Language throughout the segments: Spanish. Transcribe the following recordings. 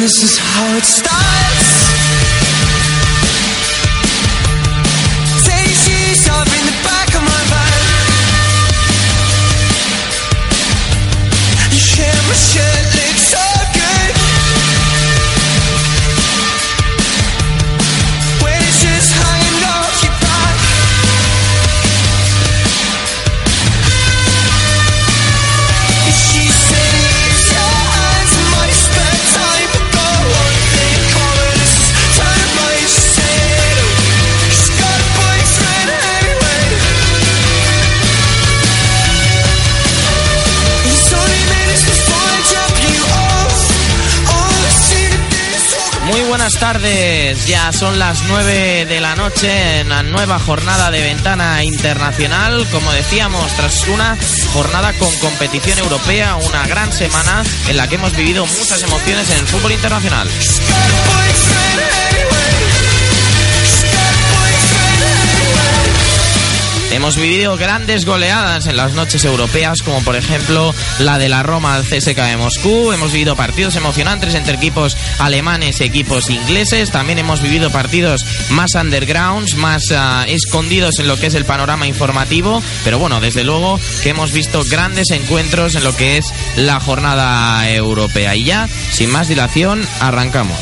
this is how it starts. Son las 9 de la noche en la nueva jornada de ventana internacional, como decíamos, tras una jornada con competición europea, una gran semana en la que hemos vivido muchas emociones en el fútbol internacional. Hemos vivido grandes goleadas en las noches europeas, como por ejemplo la de la Roma al CSKA de Moscú. Hemos vivido partidos emocionantes entre equipos alemanes y equipos ingleses. También hemos vivido partidos más undergrounds, más ah, escondidos en lo que es el panorama informativo. Pero bueno, desde luego que hemos visto grandes encuentros en lo que es la jornada europea. Y ya, sin más dilación, arrancamos.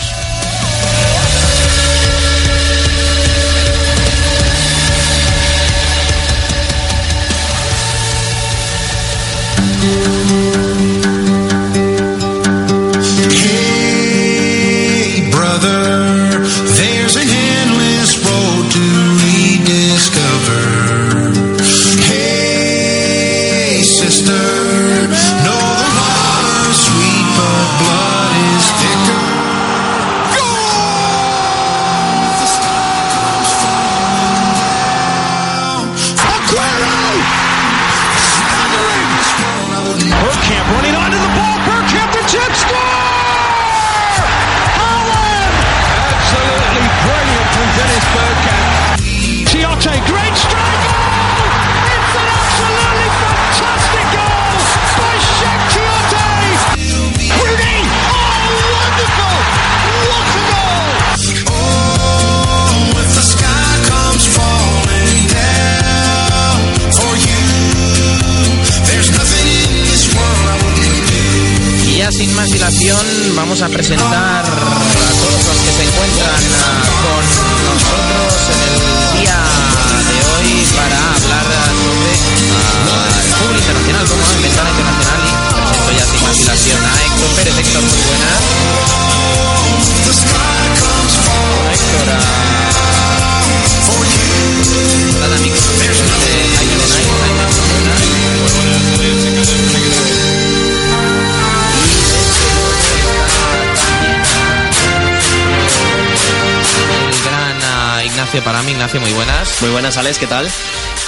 Ignacio para mí, Ignacio, muy buenas. Muy buenas, Alex, ¿qué tal?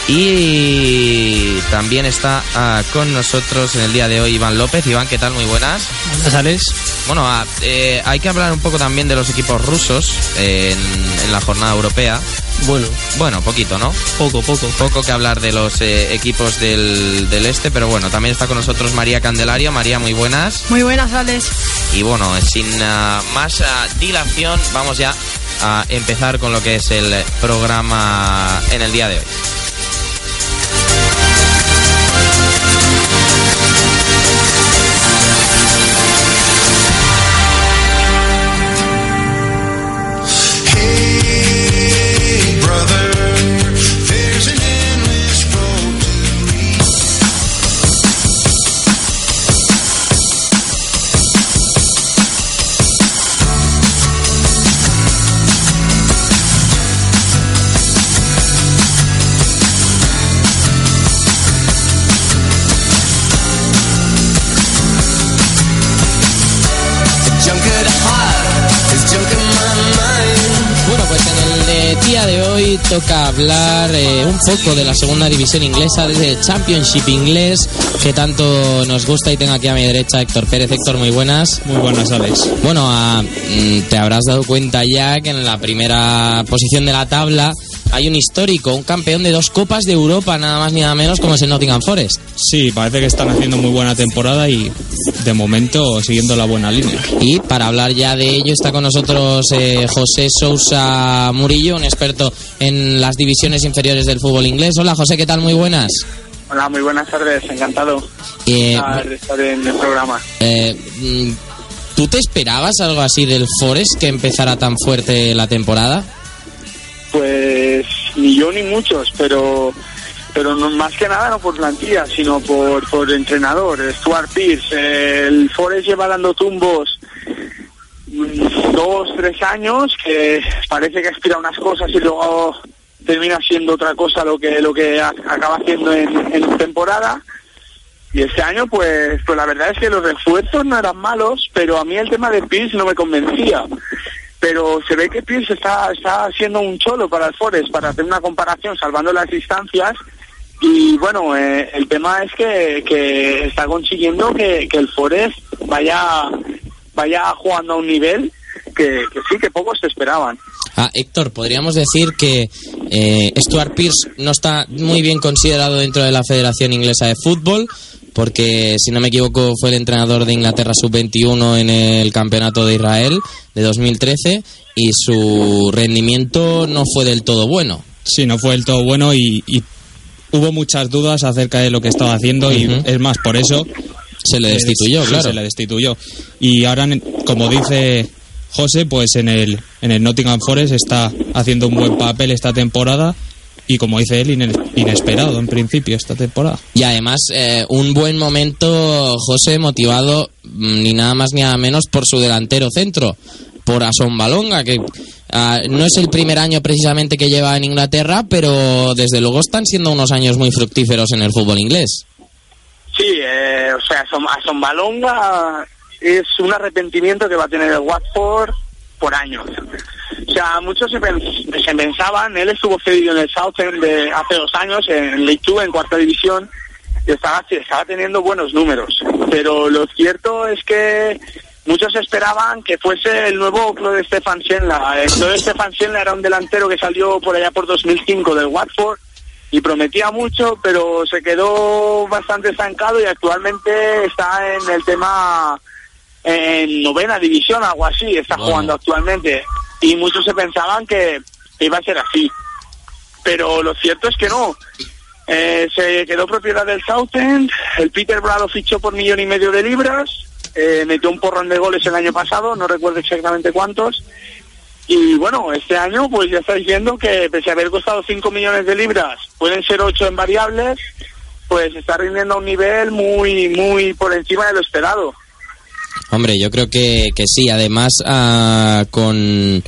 Y también está ah, con nosotros en el día de hoy Iván López. Iván, ¿qué tal? Muy buenas. Buenas, Alex. Bueno, ah, eh, hay que hablar un poco también de los equipos rusos en, en la jornada europea. Bueno, Bueno, poquito, ¿no? poco, poco. Poco que hablar de los eh, equipos del, del este, pero bueno, también está con nosotros María Candelario. María, muy buenas. Muy buenas, Alex. Y bueno, sin ah, más dilación, vamos ya a empezar con lo que es el programa en el día de hoy. Hoy toca hablar eh, un poco de la segunda división inglesa, del Championship inglés, que tanto nos gusta y tengo aquí a mi derecha Héctor Pérez. Héctor, muy buenas. Muy buenas, Alex. Bueno, ah, mm, te habrás dado cuenta ya que en la primera posición de la tabla hay un histórico, un campeón de dos Copas de Europa, nada más ni nada menos, como es el Nottingham Forest. Sí, parece que están haciendo muy buena temporada y de momento siguiendo la buena línea. Y para hablar ya de ello está con nosotros eh, José Sousa Murillo, un experto en las divisiones inferiores del fútbol inglés. Hola José, ¿qué tal? Muy buenas. Hola, muy buenas tardes, encantado Eh, de estar en el programa. eh, mm, ¿Tú te esperabas algo así del Forest que empezara tan fuerte la temporada? Ni yo ni muchos, pero pero no, más que nada no por plantilla, sino por, por entrenador. Stuart Pierce, el Forest lleva dando tumbos mm, dos, tres años, que parece que aspira unas cosas y luego termina siendo otra cosa lo que lo que acaba haciendo en, en temporada. Y este año, pues, pues la verdad es que los refuerzos no eran malos, pero a mí el tema de Pierce no me convencía. Pero se ve que Pierce está, está siendo un cholo para el Forest, para hacer una comparación, salvando las distancias. Y bueno, eh, el tema es que, que está consiguiendo que, que el Forest vaya, vaya jugando a un nivel que, que sí, que pocos se esperaban. Ah, Héctor, podríamos decir que eh, Stuart Pierce no está muy bien considerado dentro de la Federación Inglesa de Fútbol, porque si no me equivoco fue el entrenador de Inglaterra sub-21 en el Campeonato de Israel de 2013 y su rendimiento no fue del todo bueno. Sí, no fue del todo bueno y, y hubo muchas dudas acerca de lo que estaba haciendo y es más, por eso Se le es- destituyó, sí, claro. se le destituyó. Y ahora, como dice José, pues en el, en el Nottingham Forest está haciendo un buen papel esta temporada y como dice él, ine- inesperado en principio esta temporada. Y además, eh, un buen momento, José, motivado mm, ni nada más ni nada menos por su delantero centro, por Ason Balonga, que ah, no es el primer año precisamente que lleva en Inglaterra, pero desde luego están siendo unos años muy fructíferos en el fútbol inglés. Sí, eh, o sea, Asom- Asombalonga es un arrepentimiento que va a tener el Watford por años. O sea, muchos se, pens- se pensaban, él estuvo cedido en el Southend de hace dos años, en League Two, en cuarta división, y estaba, estaba teniendo buenos números. Pero lo cierto es que muchos esperaban que fuese el nuevo Claude Stefan Sienla. Claude Stefan Sienla era un delantero que salió por allá por 2005 del Watford y prometía mucho, pero se quedó bastante estancado y actualmente está en el tema en novena división, algo así, está jugando actualmente. Y muchos se pensaban que iba a ser así. Pero lo cierto es que no. Eh, se quedó propiedad del Southend, el Peter Brad lo fichó por millón y medio de libras, eh, metió un porrón de goles el año pasado, no recuerdo exactamente cuántos, y bueno, este año pues ya estáis viendo que pese a haber costado 5 millones de libras, pueden ser 8 en variables, pues está rindiendo a un nivel muy, muy por encima de lo esperado. Hombre, yo creo que, que sí. Además, ah, con,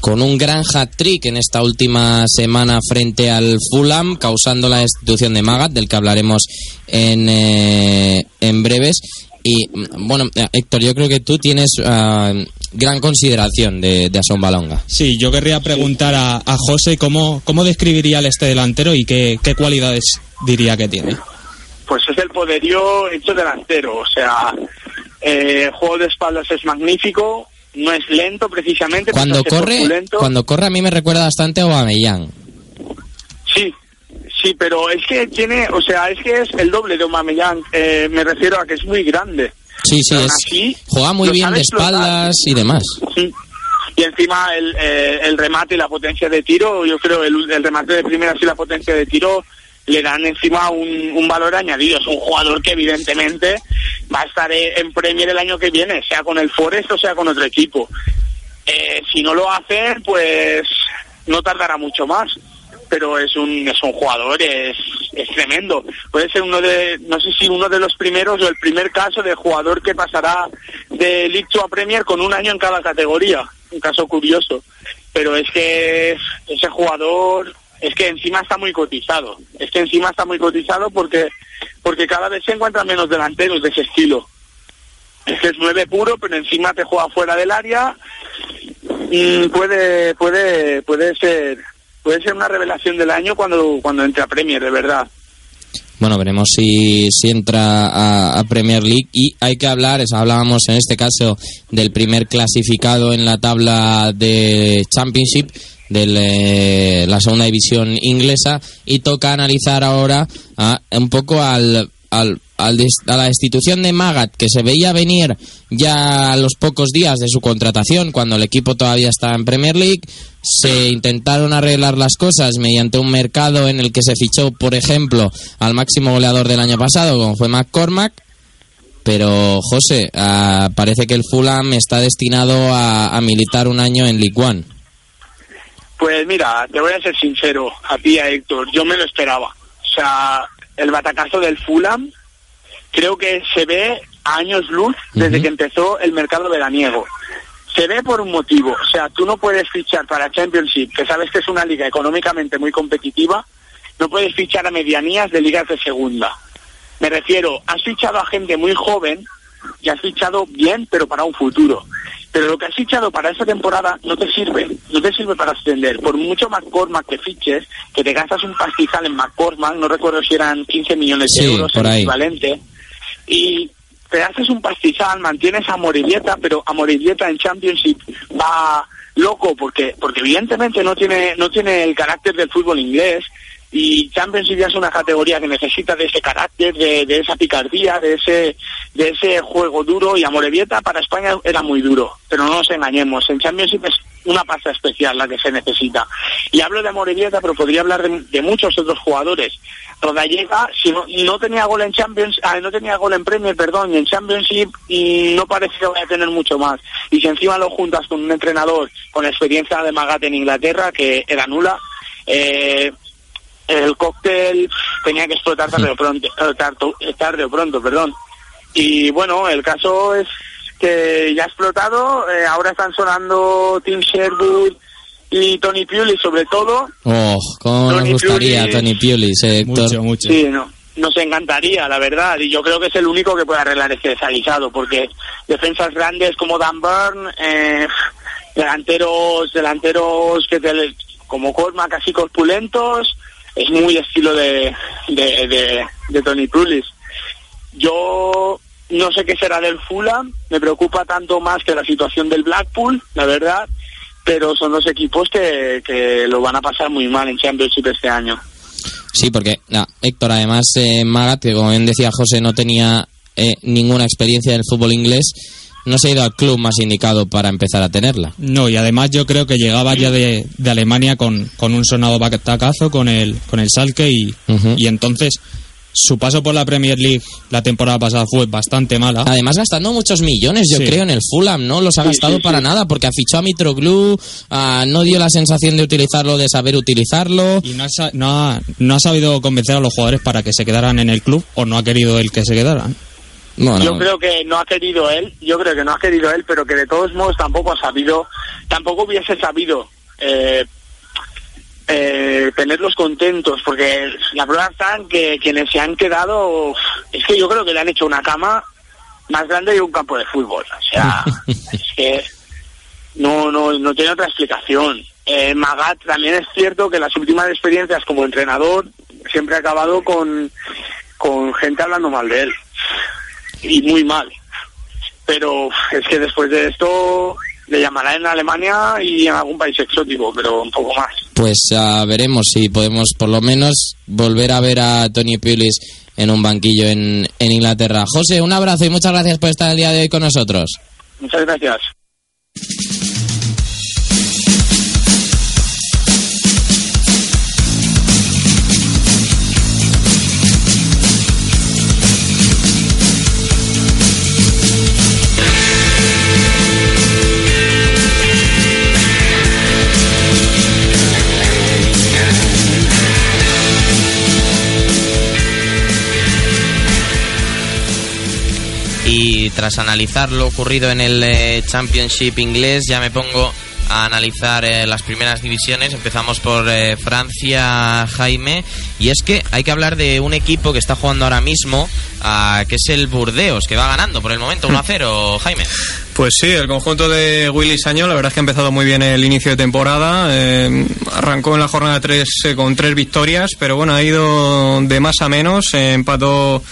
con un gran hat-trick en esta última semana frente al Fulham, causando la destitución de Magat, del que hablaremos en, eh, en breves. Y bueno, Héctor, yo creo que tú tienes ah, gran consideración de, de Ason Balonga. Sí, yo querría preguntar a, a José cómo, cómo describiría al este delantero y qué, qué cualidades diría que tiene. Pues es el poderío hecho delantero, o sea, eh, el juego de espaldas es magnífico, no es lento precisamente. Cuando corre, cuando corre a mí me recuerda bastante a Aubameyang. Sí, sí, pero es que tiene, o sea, es que es el doble de Aubameyang, eh, me refiero a que es muy grande. Sí, sí, es, así, juega muy bien de espaldas y demás. Sí. Y encima el, eh, el remate y la potencia de tiro, yo creo el, el remate de primeras y la potencia de tiro le dan encima un, un valor añadido. Es un jugador que evidentemente va a estar en Premier el año que viene, sea con el Forest o sea con otro equipo. Eh, si no lo hacen, pues no tardará mucho más. Pero es un, es un jugador, es, es tremendo. Puede ser uno de, no sé si uno de los primeros o el primer caso de jugador que pasará de League a Premier con un año en cada categoría. Un caso curioso. Pero es que ese jugador, es que encima está muy cotizado. Es que encima está muy cotizado porque, porque cada vez se encuentran menos delanteros de ese estilo. Es que es nueve puro, pero encima te juega fuera del área. Mm, puede, puede, puede ser, puede ser una revelación del año cuando, cuando entre a Premier, de verdad. Bueno, veremos si, si entra a, a Premier League y hay que hablar, es- hablábamos en este caso del primer clasificado en la tabla de Championship, de la segunda división inglesa y toca analizar ahora ah, un poco al, al, a la destitución de Magat que se veía venir ya a los pocos días de su contratación cuando el equipo todavía estaba en Premier League. Se intentaron arreglar las cosas mediante un mercado en el que se fichó por ejemplo al máximo goleador del año pasado como fue McCormack. Pero José ah, parece que el Fulham está destinado a, a militar un año en League One Pues mira, te voy a ser sincero, a ti a Héctor, yo me lo esperaba. O sea, el batacazo del Fulham creo que se ve a años luz desde que empezó el mercado veraniego. Se ve por un motivo, o sea, tú no puedes fichar para Championship, que sabes que es una liga económicamente muy competitiva, no puedes fichar a medianías de ligas de segunda. Me refiero, has fichado a gente muy joven y has fichado bien, pero para un futuro. Pero lo que has fichado para esta temporada no te sirve, no te sirve para ascender. Por mucho McCormack que fiches, que te gastas un pastizal en McCormack, no recuerdo si eran 15 millones de Sí, euros por el ahí. equivalente, y te haces un pastizal, mantienes a Morivieta, pero a Morivieta en Championship va loco porque porque evidentemente no tiene no tiene el carácter del fútbol inglés y Championship ya es una categoría que necesita de ese carácter, de, esa picardía, de ese de ese juego duro y a Morevieta para España era muy duro, pero no nos engañemos, en Championship es una pasta especial la que se necesita. Y hablo de Morevieta, pero podría hablar de, de muchos otros jugadores. Rodallega, si no, no tenía gol en Champions, ah, no tenía gol en Premier, perdón, y en Championship y no parece que vaya a tener mucho más. Y si encima lo juntas con un entrenador con experiencia de Magat en Inglaterra, que era nula, eh, el cóctel tenía que explotar tarde o pronto, eh, tarto- eh, tarde o pronto, perdón. Y bueno, el caso es que ya ha explotado, eh, ahora están sonando Tim Sherwood y Tony Pulis sobre todo. Oh, cómo nos Tony gustaría Pulis. Tony Pulis, eh, Héctor. Mucho, mucho. Sí, no, nos encantaría, la verdad, y yo creo que es el único que puede arreglar este desalizado, porque defensas grandes como Dan Burn, eh, delanteros, delanteros que te, como Colma, casi corpulentos, es muy estilo de, de, de, Tony Pulis. Yo no sé qué será del Fulham, me preocupa tanto más que la situación del Blackpool, la verdad, pero son dos equipos que, que lo van a pasar muy mal en Championship este año. Sí, porque Héctor, además, eh, Magat, que como bien decía José, no tenía eh, ninguna experiencia en el fútbol inglés, no se ha ido al club más indicado para empezar a tenerla. No, y además yo creo que llegaba ya de, de Alemania con, con un sonado batacazo con el, con el Salke y, y entonces su paso por la Premier League la temporada pasada fue bastante mala. Además, gastando muchos millones, yo Sí. creo, en el Fulham, ¿no? Los ha gastado sí, para nada, porque fichó a Mitroglou, ah, no dio la sensación de utilizarlo, de saber utilizarlo. Y no ha, no, ha, no ha sabido convencer a los jugadores para que se quedaran en el club o no ha querido él que se quedaran. Bueno, Yo creo que no ha querido él, yo creo que no ha querido él, pero que de todos modos tampoco ha sabido, tampoco hubiese sabido eh, eh, tenerlos contentos, porque la prueba está en que quienes se han quedado, es que yo creo que le han hecho una cama más grande que un campo de fútbol. O sea, es que no, no, no tiene otra explicación. Eh, Magat también es cierto que las últimas experiencias como entrenador siempre ha acabado con, con gente hablando mal de él. Y muy mal. Pero es que después de esto le llamará en Alemania y en algún país exótico, pero un poco más. pues ah, veremos si podemos por lo menos volver a ver a Tony Pulis en un banquillo en, en Inglaterra. José, un abrazo y muchas gracias por estar el día de hoy con nosotros. Muchas gracias. Y tras analizar lo ocurrido en el eh, Championship inglés, ya me pongo a analizar eh, las primeras divisiones. Empezamos por eh, Francia, Jaime. Y es que hay que hablar de un equipo que está jugando ahora mismo, ah, que es el Burdeos, que va ganando por el momento 1-0, Jaime. Pues sí, el conjunto de Willy Saño, la verdad es que ha empezado muy bien el inicio de temporada. eh, arrancó en la jornada 3 con tres victorias, pero bueno, ha ido de más a menos. empató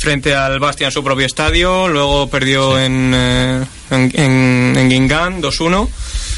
frente al Bastia en su propio estadio, luego perdió en, eh, en, en, en Guingamp 2-1.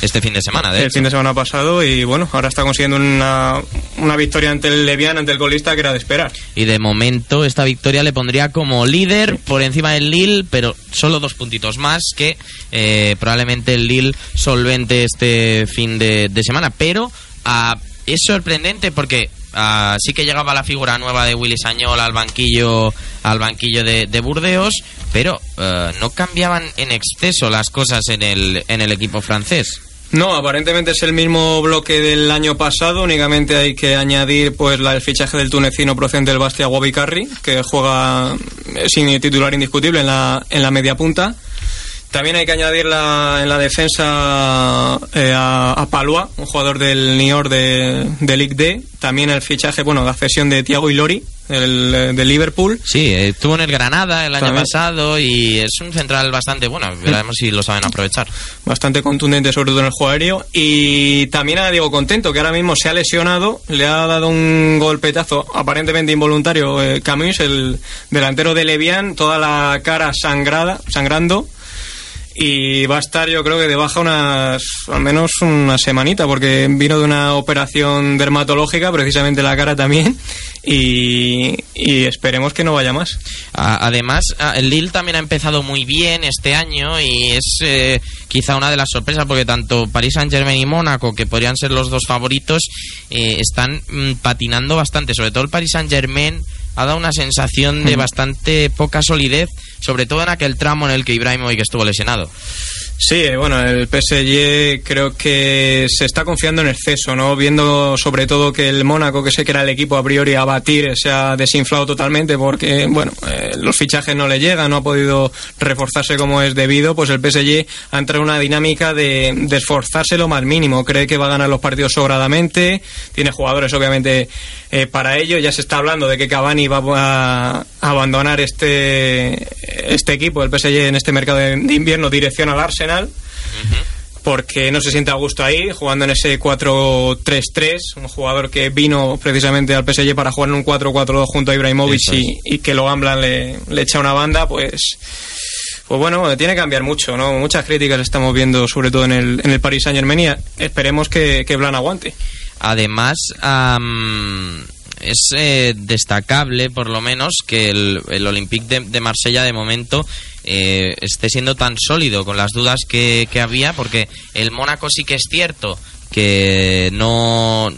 este fin de semana, de el hecho. fin de semana pasado y bueno, ahora está consiguiendo una, una victoria ante el Levian, ante el colista que era de esperar. Y de momento esta victoria le pondría como líder por encima del Lille, pero solo dos puntitos más que eh, probablemente el Lille solvente este fin de, de semana. Pero ah, es sorprendente porque ah, sí que llegaba la figura nueva de Willy Sañol al banquillo, al banquillo de, de Burdeos, pero eh, no cambiaban en exceso las cosas en el, en el equipo francés. No, aparentemente es el mismo bloque del año pasado, únicamente hay que añadir pues la, el fichaje del tunecino procedente del Bastia Wabicarri, que juega eh, sin titular indiscutible en la, en la media punta. También hay que añadir la, en la defensa eh, a, a Palua, un jugador del Niort de, de Ligue D. También el fichaje, bueno, la cesión de Thiago Ilori, eh, de Liverpool. Sí, estuvo en el Granada el año pasado y es un central bastante bueno. Veremos si lo saben aprovechar. bastante contundente, sobre todo en el juego aéreo. Y también a Diego Contento, que ahora mismo se ha lesionado, le ha dado un golpetazo aparentemente involuntario eh, Camus, el delantero de Levian, toda la cara sangrada, sangrando. Y va a estar, yo creo que de baja unas, al menos una semanita, porque vino de una operación dermatológica, precisamente la cara también, y, y esperemos que no vaya más. Además, el Lille también ha empezado muy bien este año y es eh, quizá una de las sorpresas porque tanto Paris Saint Germain y Mónaco, que podrían ser los dos favoritos, eh, están mm, patinando bastante. Sobre todo el Paris Saint Germain ha dado una sensación de bastante poca solidez, sobre todo en aquel tramo en el que Ibrahimovic estuvo lesionado. Sí, eh, bueno, el PSG creo que se está confiando en exceso, ¿no? Viendo sobre todo que el Mónaco, que sé que era el equipo a priori a batir, se ha desinflado totalmente porque, bueno, eh, los fichajes no le llegan, no ha podido reforzarse como es debido, pues el PSG ha entrado en una dinámica de, esforzarse lo más mínimo. Cree que va a ganar los partidos sobradamente, tiene jugadores obviamente eh, para ello. Ya se está hablando de que Cavani va a abandonar este, este equipo, el PSG, en este mercado de, de invierno, dirección al Arsenal porque no se siente a gusto ahí, jugando en ese 4-3-3, un jugador que vino precisamente al PSG para jugar en un 4-4-2 junto a Ibrahimovic es. y, y que lo Gamblan le, le echa una banda, pues pues bueno, tiene que cambiar mucho, ¿no? Muchas críticas estamos viendo, sobre todo en el, en el Paris Saint Germain, y esperemos que, que Blan aguante. Además, am, es eh, destacable, por lo menos, que el, el Olympique de, de Marsella, de momento, eh, esté siendo tan sólido con las dudas que, que había, porque el Mónaco sí que es cierto que no.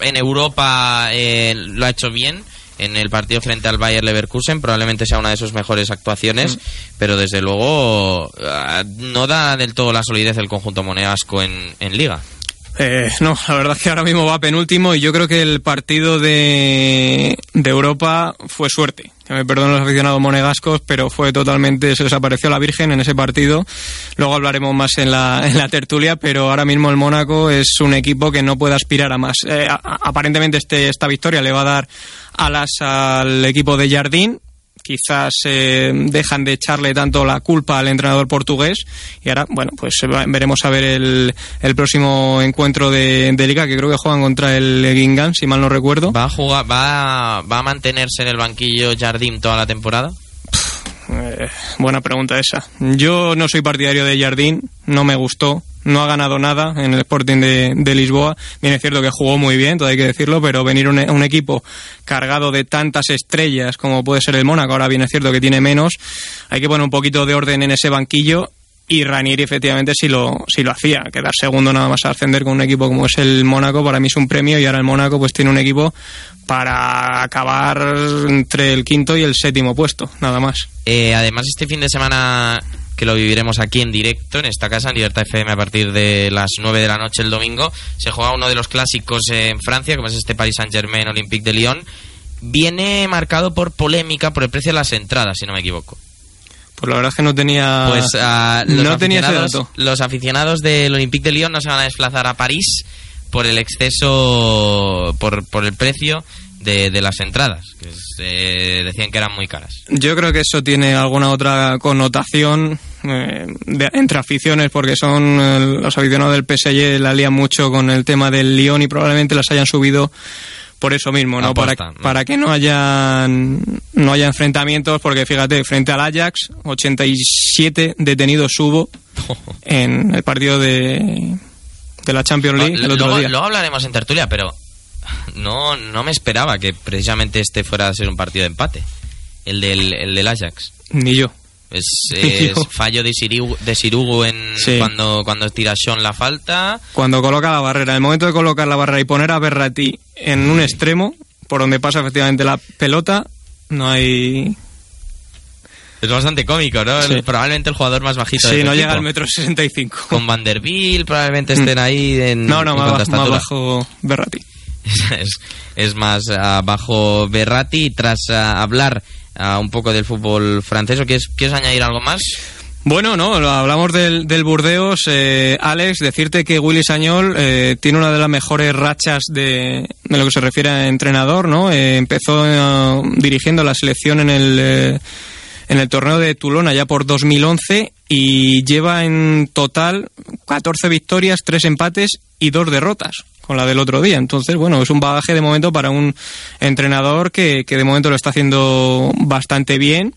En Europa eh, lo ha hecho bien. En el partido frente al Bayer Leverkusen probablemente sea una de sus mejores actuaciones, pero desde luego ah, no da del todo la solidez el conjunto monegasco en, en liga. Eh, no, la verdad es que ahora mismo va penúltimo y yo creo que el partido de, de Europa fue suerte. Que me perdonen los aficionados monegascos, pero fue totalmente, se les apareció la Virgen en ese partido. Luego hablaremos más en la, en la tertulia, pero ahora mismo el Mónaco es un equipo que no puede aspirar a más. Eh, aparentemente este, esta victoria le va a dar alas al equipo de Jardín, quizás eh, dejan de echarle tanto la culpa al entrenador portugués y ahora, bueno, pues va- veremos a ver el, el próximo encuentro de, de liga que creo que juegan contra el Guingamp, si mal no recuerdo. ¿Va a jugar, va, va a mantenerse en el banquillo Jardim toda la temporada? Eh, buena pregunta esa. Yo no soy partidario de Jardín, no me gustó, no ha ganado nada en el Sporting de, Lisboa. Bien es cierto que jugó muy bien, todo hay que decirlo, pero venir un, un equipo cargado de tantas estrellas como puede ser el Mónaco, ahora bien es cierto que tiene menos, hay que poner un poquito de orden en ese banquillo. Y Ranieri efectivamente sí lo, sí lo hacía, quedar segundo nada más a ascender con un equipo como es el Mónaco, para mí es un premio y ahora el Mónaco pues tiene un equipo para acabar entre el quinto y el séptimo puesto, nada más. Eh, además, este fin de semana que lo viviremos aquí en directo, en esta casa, en Libertad FM, a partir de las 9 de la noche el domingo, se juega uno de los clásicos en Francia, como es este Paris Saint-Germain Olympique de Lyon. Viene marcado por polémica por el precio de las entradas, si no me equivoco. Pues la verdad es que no tenía. Pues ah, los, no tenía ese aficionados, dato. los aficionados del Olympique de Lyon no se van a desplazar a París por el exceso, por, por el precio de, de las entradas, que es, eh, decían que eran muy caras. Yo creo que eso tiene alguna otra connotación eh, de- entre aficiones, porque son eh, los aficionados del PSG la lían mucho con el tema del Lyon y probablemente las hayan subido por eso mismo, ¿no? Aposta, para, ¿no? para que no haya, no haya enfrentamientos, porque fíjate, frente al Ajax, 87 detenidos hubo en el partido de, de la Champions League el otro luego, día. luego hablaremos en tertulia, pero no, no me esperaba que precisamente este fuera a ser un partido de empate. El del, el del Ajax. Ni yo. Es, fallo de Sirugu, de Sirugu en Sí. cuando, cuando tira Sean la falta. Cuando coloca la barrera, el momento de colocar la barrera y poner a Berrati en un extremo, por donde pasa efectivamente la pelota, no hay... Es bastante cómico, ¿no? Sí. Probablemente el jugador más bajito Sí, no equipo. llega al metro 65. Con Vanderbilt probablemente estén ahí en No, no, más, más bajo Berrati. es, más bajo Berratti. Y Tras ah, hablar ah, un poco del fútbol francés, ¿o ¿quieres, ¿quieres añadir algo más? Bueno, no, hablamos del, del Burdeos. eh, Alex, decirte que Willy Sañol eh, tiene una de las mejores rachas de, lo que se refiere a entrenador, ¿no? Eh, empezó eh, dirigiendo la selección en el, eh, en el torneo de Toulon allá por 2011 y lleva en total 14 victorias, 3 empates y 2 derrotas con la del otro día. Entonces, bueno, es un bagaje de momento para un entrenador que, que de momento lo está haciendo bastante bien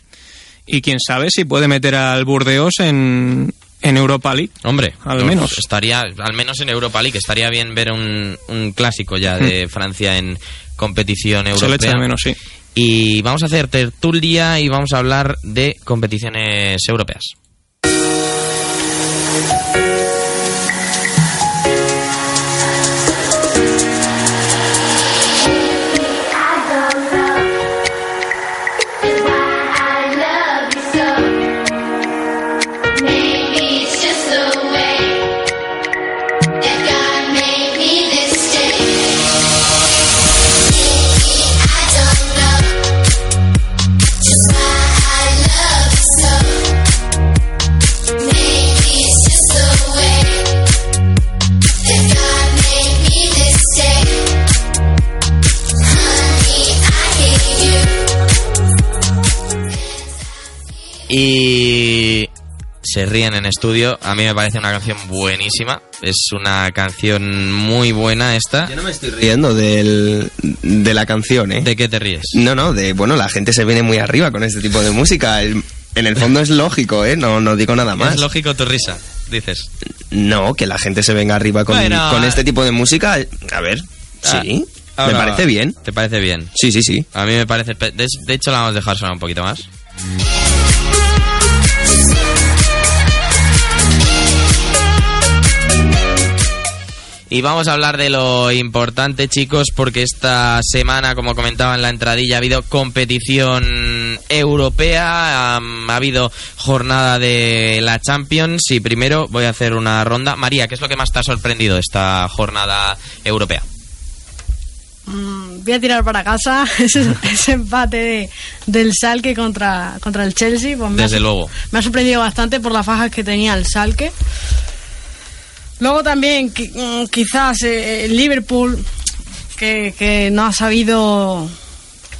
y quién sabe si puede meter al Burdeos en, en Europa League. Hombre, Al menos. Estaría, al menos en Europa League, estaría bien ver un, un clásico ya de Francia en competición Hmm. Se le echa europea. de menos, sí. Y vamos a hacer tertulia y vamos a hablar de competiciones europeas. Y se ríen en estudio. A mí me parece una canción buenísima. Es una canción muy buena esta. Yo no me estoy riendo del, de la canción, ¿eh? ¿De qué te ríes? No, no, de, bueno, la gente se viene muy arriba con este tipo de música. El- en el fondo es lógico, ¿eh? No, no digo nada más. Es lógico tu risa, dices. No, que la gente se venga arriba con, Bueno, con este tipo de música. A ver, Ah, sí, me parece bien. ¿Te parece bien? Sí, sí, sí. A mí me parece... De, de hecho, la vamos a dejar sonar un poquito más. Y vamos a hablar de lo importante, chicos, porque esta semana, como comentaba en la entradilla, ha habido competición europea, ha habido jornada de la Champions y primero voy a hacer una ronda. María, ¿qué es lo que más te ha sorprendido esta jornada europea? Mm, voy a tirar para casa ese, ese empate de- del Salque contra, contra el Chelsea. Pues ha Desde luego. Me ha sorprendido bastante por las fajas que tenía el Salque. Luego también mm, quizás eh, el Liverpool, que, que no ha sabido,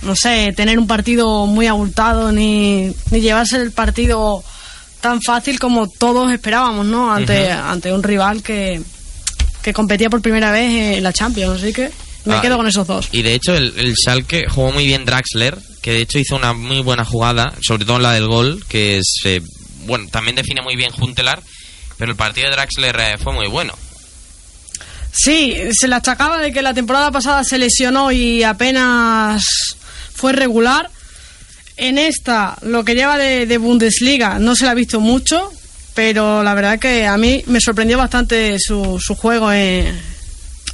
no sé, tener un partido muy abultado ni, ni llevarse el partido tan fácil como todos esperábamos, ¿no? Ante, ante un rival que, que competía por primera vez en la Champions. Así que me Ah, quedo con esos dos. Y de hecho, el, el Schalke jugó muy bien Draxler, que de hecho hizo una muy buena jugada, sobre todo en la del gol, que es. eh, bueno, también define muy bien Juntelar, pero el partido de Draxler eh, fue muy bueno. Sí, se le achacaba de que la temporada pasada se lesionó y apenas fue regular. En esta, lo que lleva de, de Bundesliga, no se le ha visto mucho, pero la verdad que a mí me sorprendió bastante su, su juego en,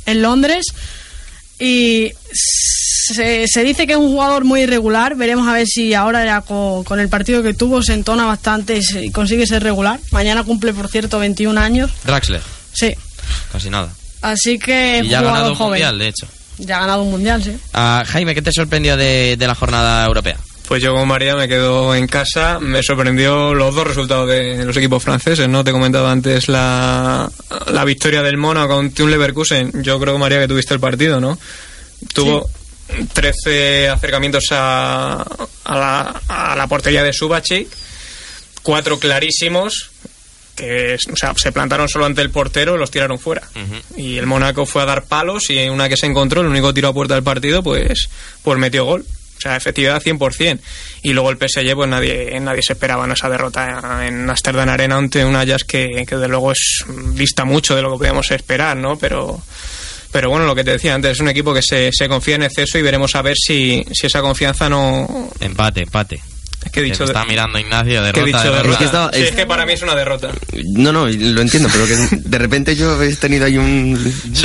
en Londres. Y se, se dice que es un jugador muy irregular. Veremos a ver si ahora ya con, con el partido que tuvo se entona bastante y se- y consigue ser regular. Mañana cumple, por cierto, 21 años. Draxler, Sí. casi nada. Así que Y ya ha ganado un joven. mundial, de hecho. Ya ha ganado un mundial, sí. Ah, Jaime, ¿qué te sorprendió de, de la jornada europea? Pues yo como María me quedo en casa. Me sorprendió los dos resultados de los equipos franceses, ¿no? Te he comentado antes la, la victoria del Mónaco contra un Leverkusen. Yo creo, María, que tuviste el partido, ¿no? Tuvo 13 acercamientos a, a, la, a la portería de Subachik, cuatro clarísimos. que es- o sea, se plantaron solo ante el portero y los tiraron fuera. Y el Mónaco fue a dar palos y en una que se encontró, el único tiro a puerta del partido, pues, pues metió gol. O sea, efectividad 100%. Y luego el PSG, pues nadie, nadie se esperaba ¿no? esa derrota en Amsterdam Arena ante un Ajax que, que de luego es dista mucho de lo que podíamos esperar, ¿no? Pero, pero bueno, lo que te decía antes, es un equipo que se, se confía en exceso y veremos a ver si, si esa confianza no... Empate, empate. Es que he dicho... Que está mirando Ignacio, que he derrota, dicho derrota. derrota. Es que estaba- Sí, es- que para mí es una derrota. No, no, lo entiendo, pero que de repente yo he tenido ahí un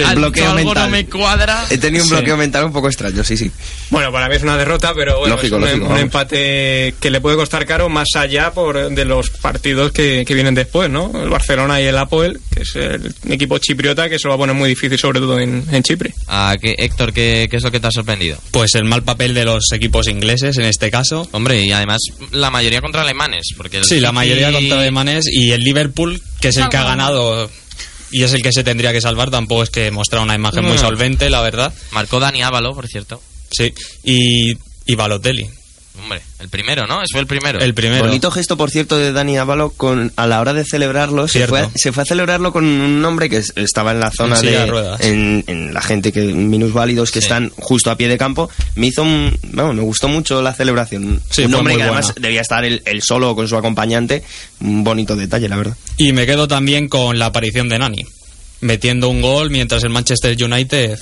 Algo bloqueo algo mental. no me cuadra. He tenido un Sí. bloqueo mental un poco extraño, sí, sí. Bueno, para mí es una derrota, pero bueno, Lógico, es un, lógico, un vamos. empate que le puede costar caro más allá por de los partidos que, que vienen después, ¿no? El Barcelona y el Apoel, que es el equipo chipriota que se lo va a poner muy difícil, sobre todo en, en Chipre. Ah, ¿qué- Héctor, ¿qué, ¿qué es lo que te ha sorprendido? Pues el mal papel de los equipos ingleses en este caso. Hombre, y además la mayoría contra alemanes. Porque el Sí, la mayoría contra alemanes y el Liverpool, que es el que ha ganado y es el que se tendría que salvar, tampoco es que mostrar una imagen muy solvente, la verdad. Marcó Dani Ávalo, por cierto. Sí, y, y Balotelli, Hombre, el primero, ¿no? Fue el primero. el primero. Bonito gesto, por cierto, de Dani Ávalo con, a la hora de celebrarlo. Se Cierto. fue, a, se fue a celebrarlo con un hombre que es- estaba en la zona En de. ruedas. En, en la gente que minusválidos que Sí. están justo a pie de campo. Me hizo un. Vamos, me gustó mucho la celebración. Sí, un hombre que además buena. debía estar él, él solo con su acompañante. Un bonito detalle, la verdad. Y me quedo también con la aparición de Nani, metiendo un gol mientras el Manchester United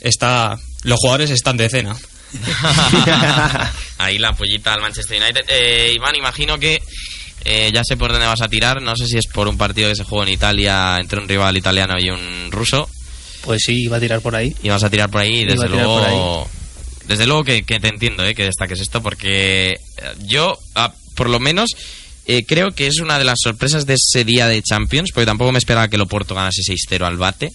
está... Los jugadores están de cena. Ahí la pollita al Manchester United. Eh, Iván, imagino que eh, ya sé por dónde vas a tirar. No sé si es por un partido que se jugó en Italia entre un rival italiano y un ruso. Pues sí, iba a tirar por ahí. Y vas a tirar por ahí. Desde luego, desde luego que, que te entiendo, eh, que destaques esto, porque eh, yo, ah, por lo menos, eh, creo que es una de las sorpresas de ese día de Champions, porque tampoco me esperaba que el Oporto ganase 6-0 al Bate.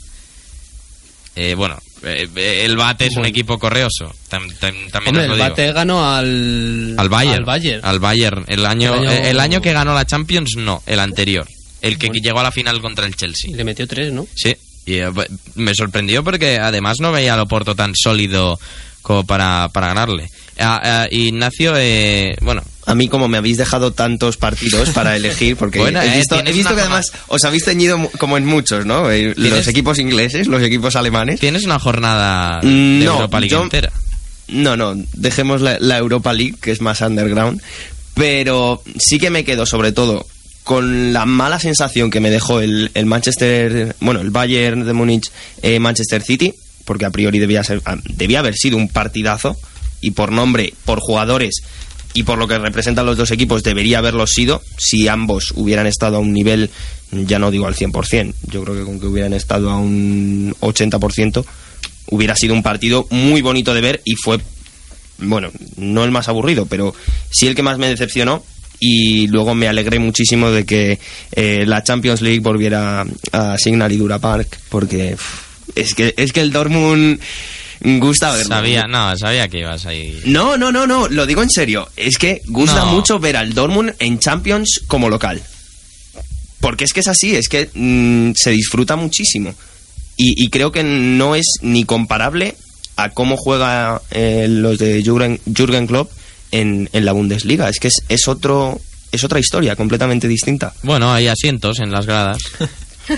Eh, bueno, eh, eh, el Bate es un equipo correoso. tam- tam- también Hombre, os lo el digo. Bate ganó al... Al Bayern. Al Bayern. Al Bayern. El año, El año- el año que ganó la Champions, no, el anterior. El que Bueno. llegó a la final contra el Chelsea. le metió tres, ¿no? Sí. Y eh, me sorprendió porque además no veía al Oporto tan sólido como para, para ganarle. Ah, ah, Ignacio, eh, bueno, A mí, como me habéis dejado tantos partidos para elegir, porque Bueno, he eh, visto, he visto que además os habéis teñido como en muchos, ¿no? Eh, Los equipos ingleses, los equipos alemanes. tienes una jornada de Mm, no, Europa League yo- entera. No, no, dejemos la, la Europa League, que es más underground. Pero sí que me quedo, sobre todo, con la mala sensación que me dejó el, el Manchester, bueno, el Bayern de Múnich, eh, Manchester City, porque a priori debía, ser, ah, debía haber sido un partidazo, y por nombre, por jugadores y por lo que representan los dos equipos debería haberlo sido si ambos hubieran estado a un nivel, ya no digo al 100%, yo creo que con que hubieran estado a un 80%, hubiera sido un partido muy bonito de ver y fue, bueno, no el más aburrido, pero sí el que más me decepcionó. Y luego me alegré muchísimo de que eh, la Champions League volviera a Signal Iduna Park, porque es que, es que el Dortmund gusta verlo. Sabía, no, sabía que ibas ahí. No, no, no, no, lo digo en serio. Es que gusta No. mucho ver al Dortmund en Champions como local. Porque es que es así, es que mm, se disfruta muchísimo. Y, y creo que no es ni comparable a cómo juega eh, los de Jürgen, Jürgen Klopp en, en la Bundesliga. Es que es, es otro es otra historia completamente distinta. Bueno, hay asientos en las gradas,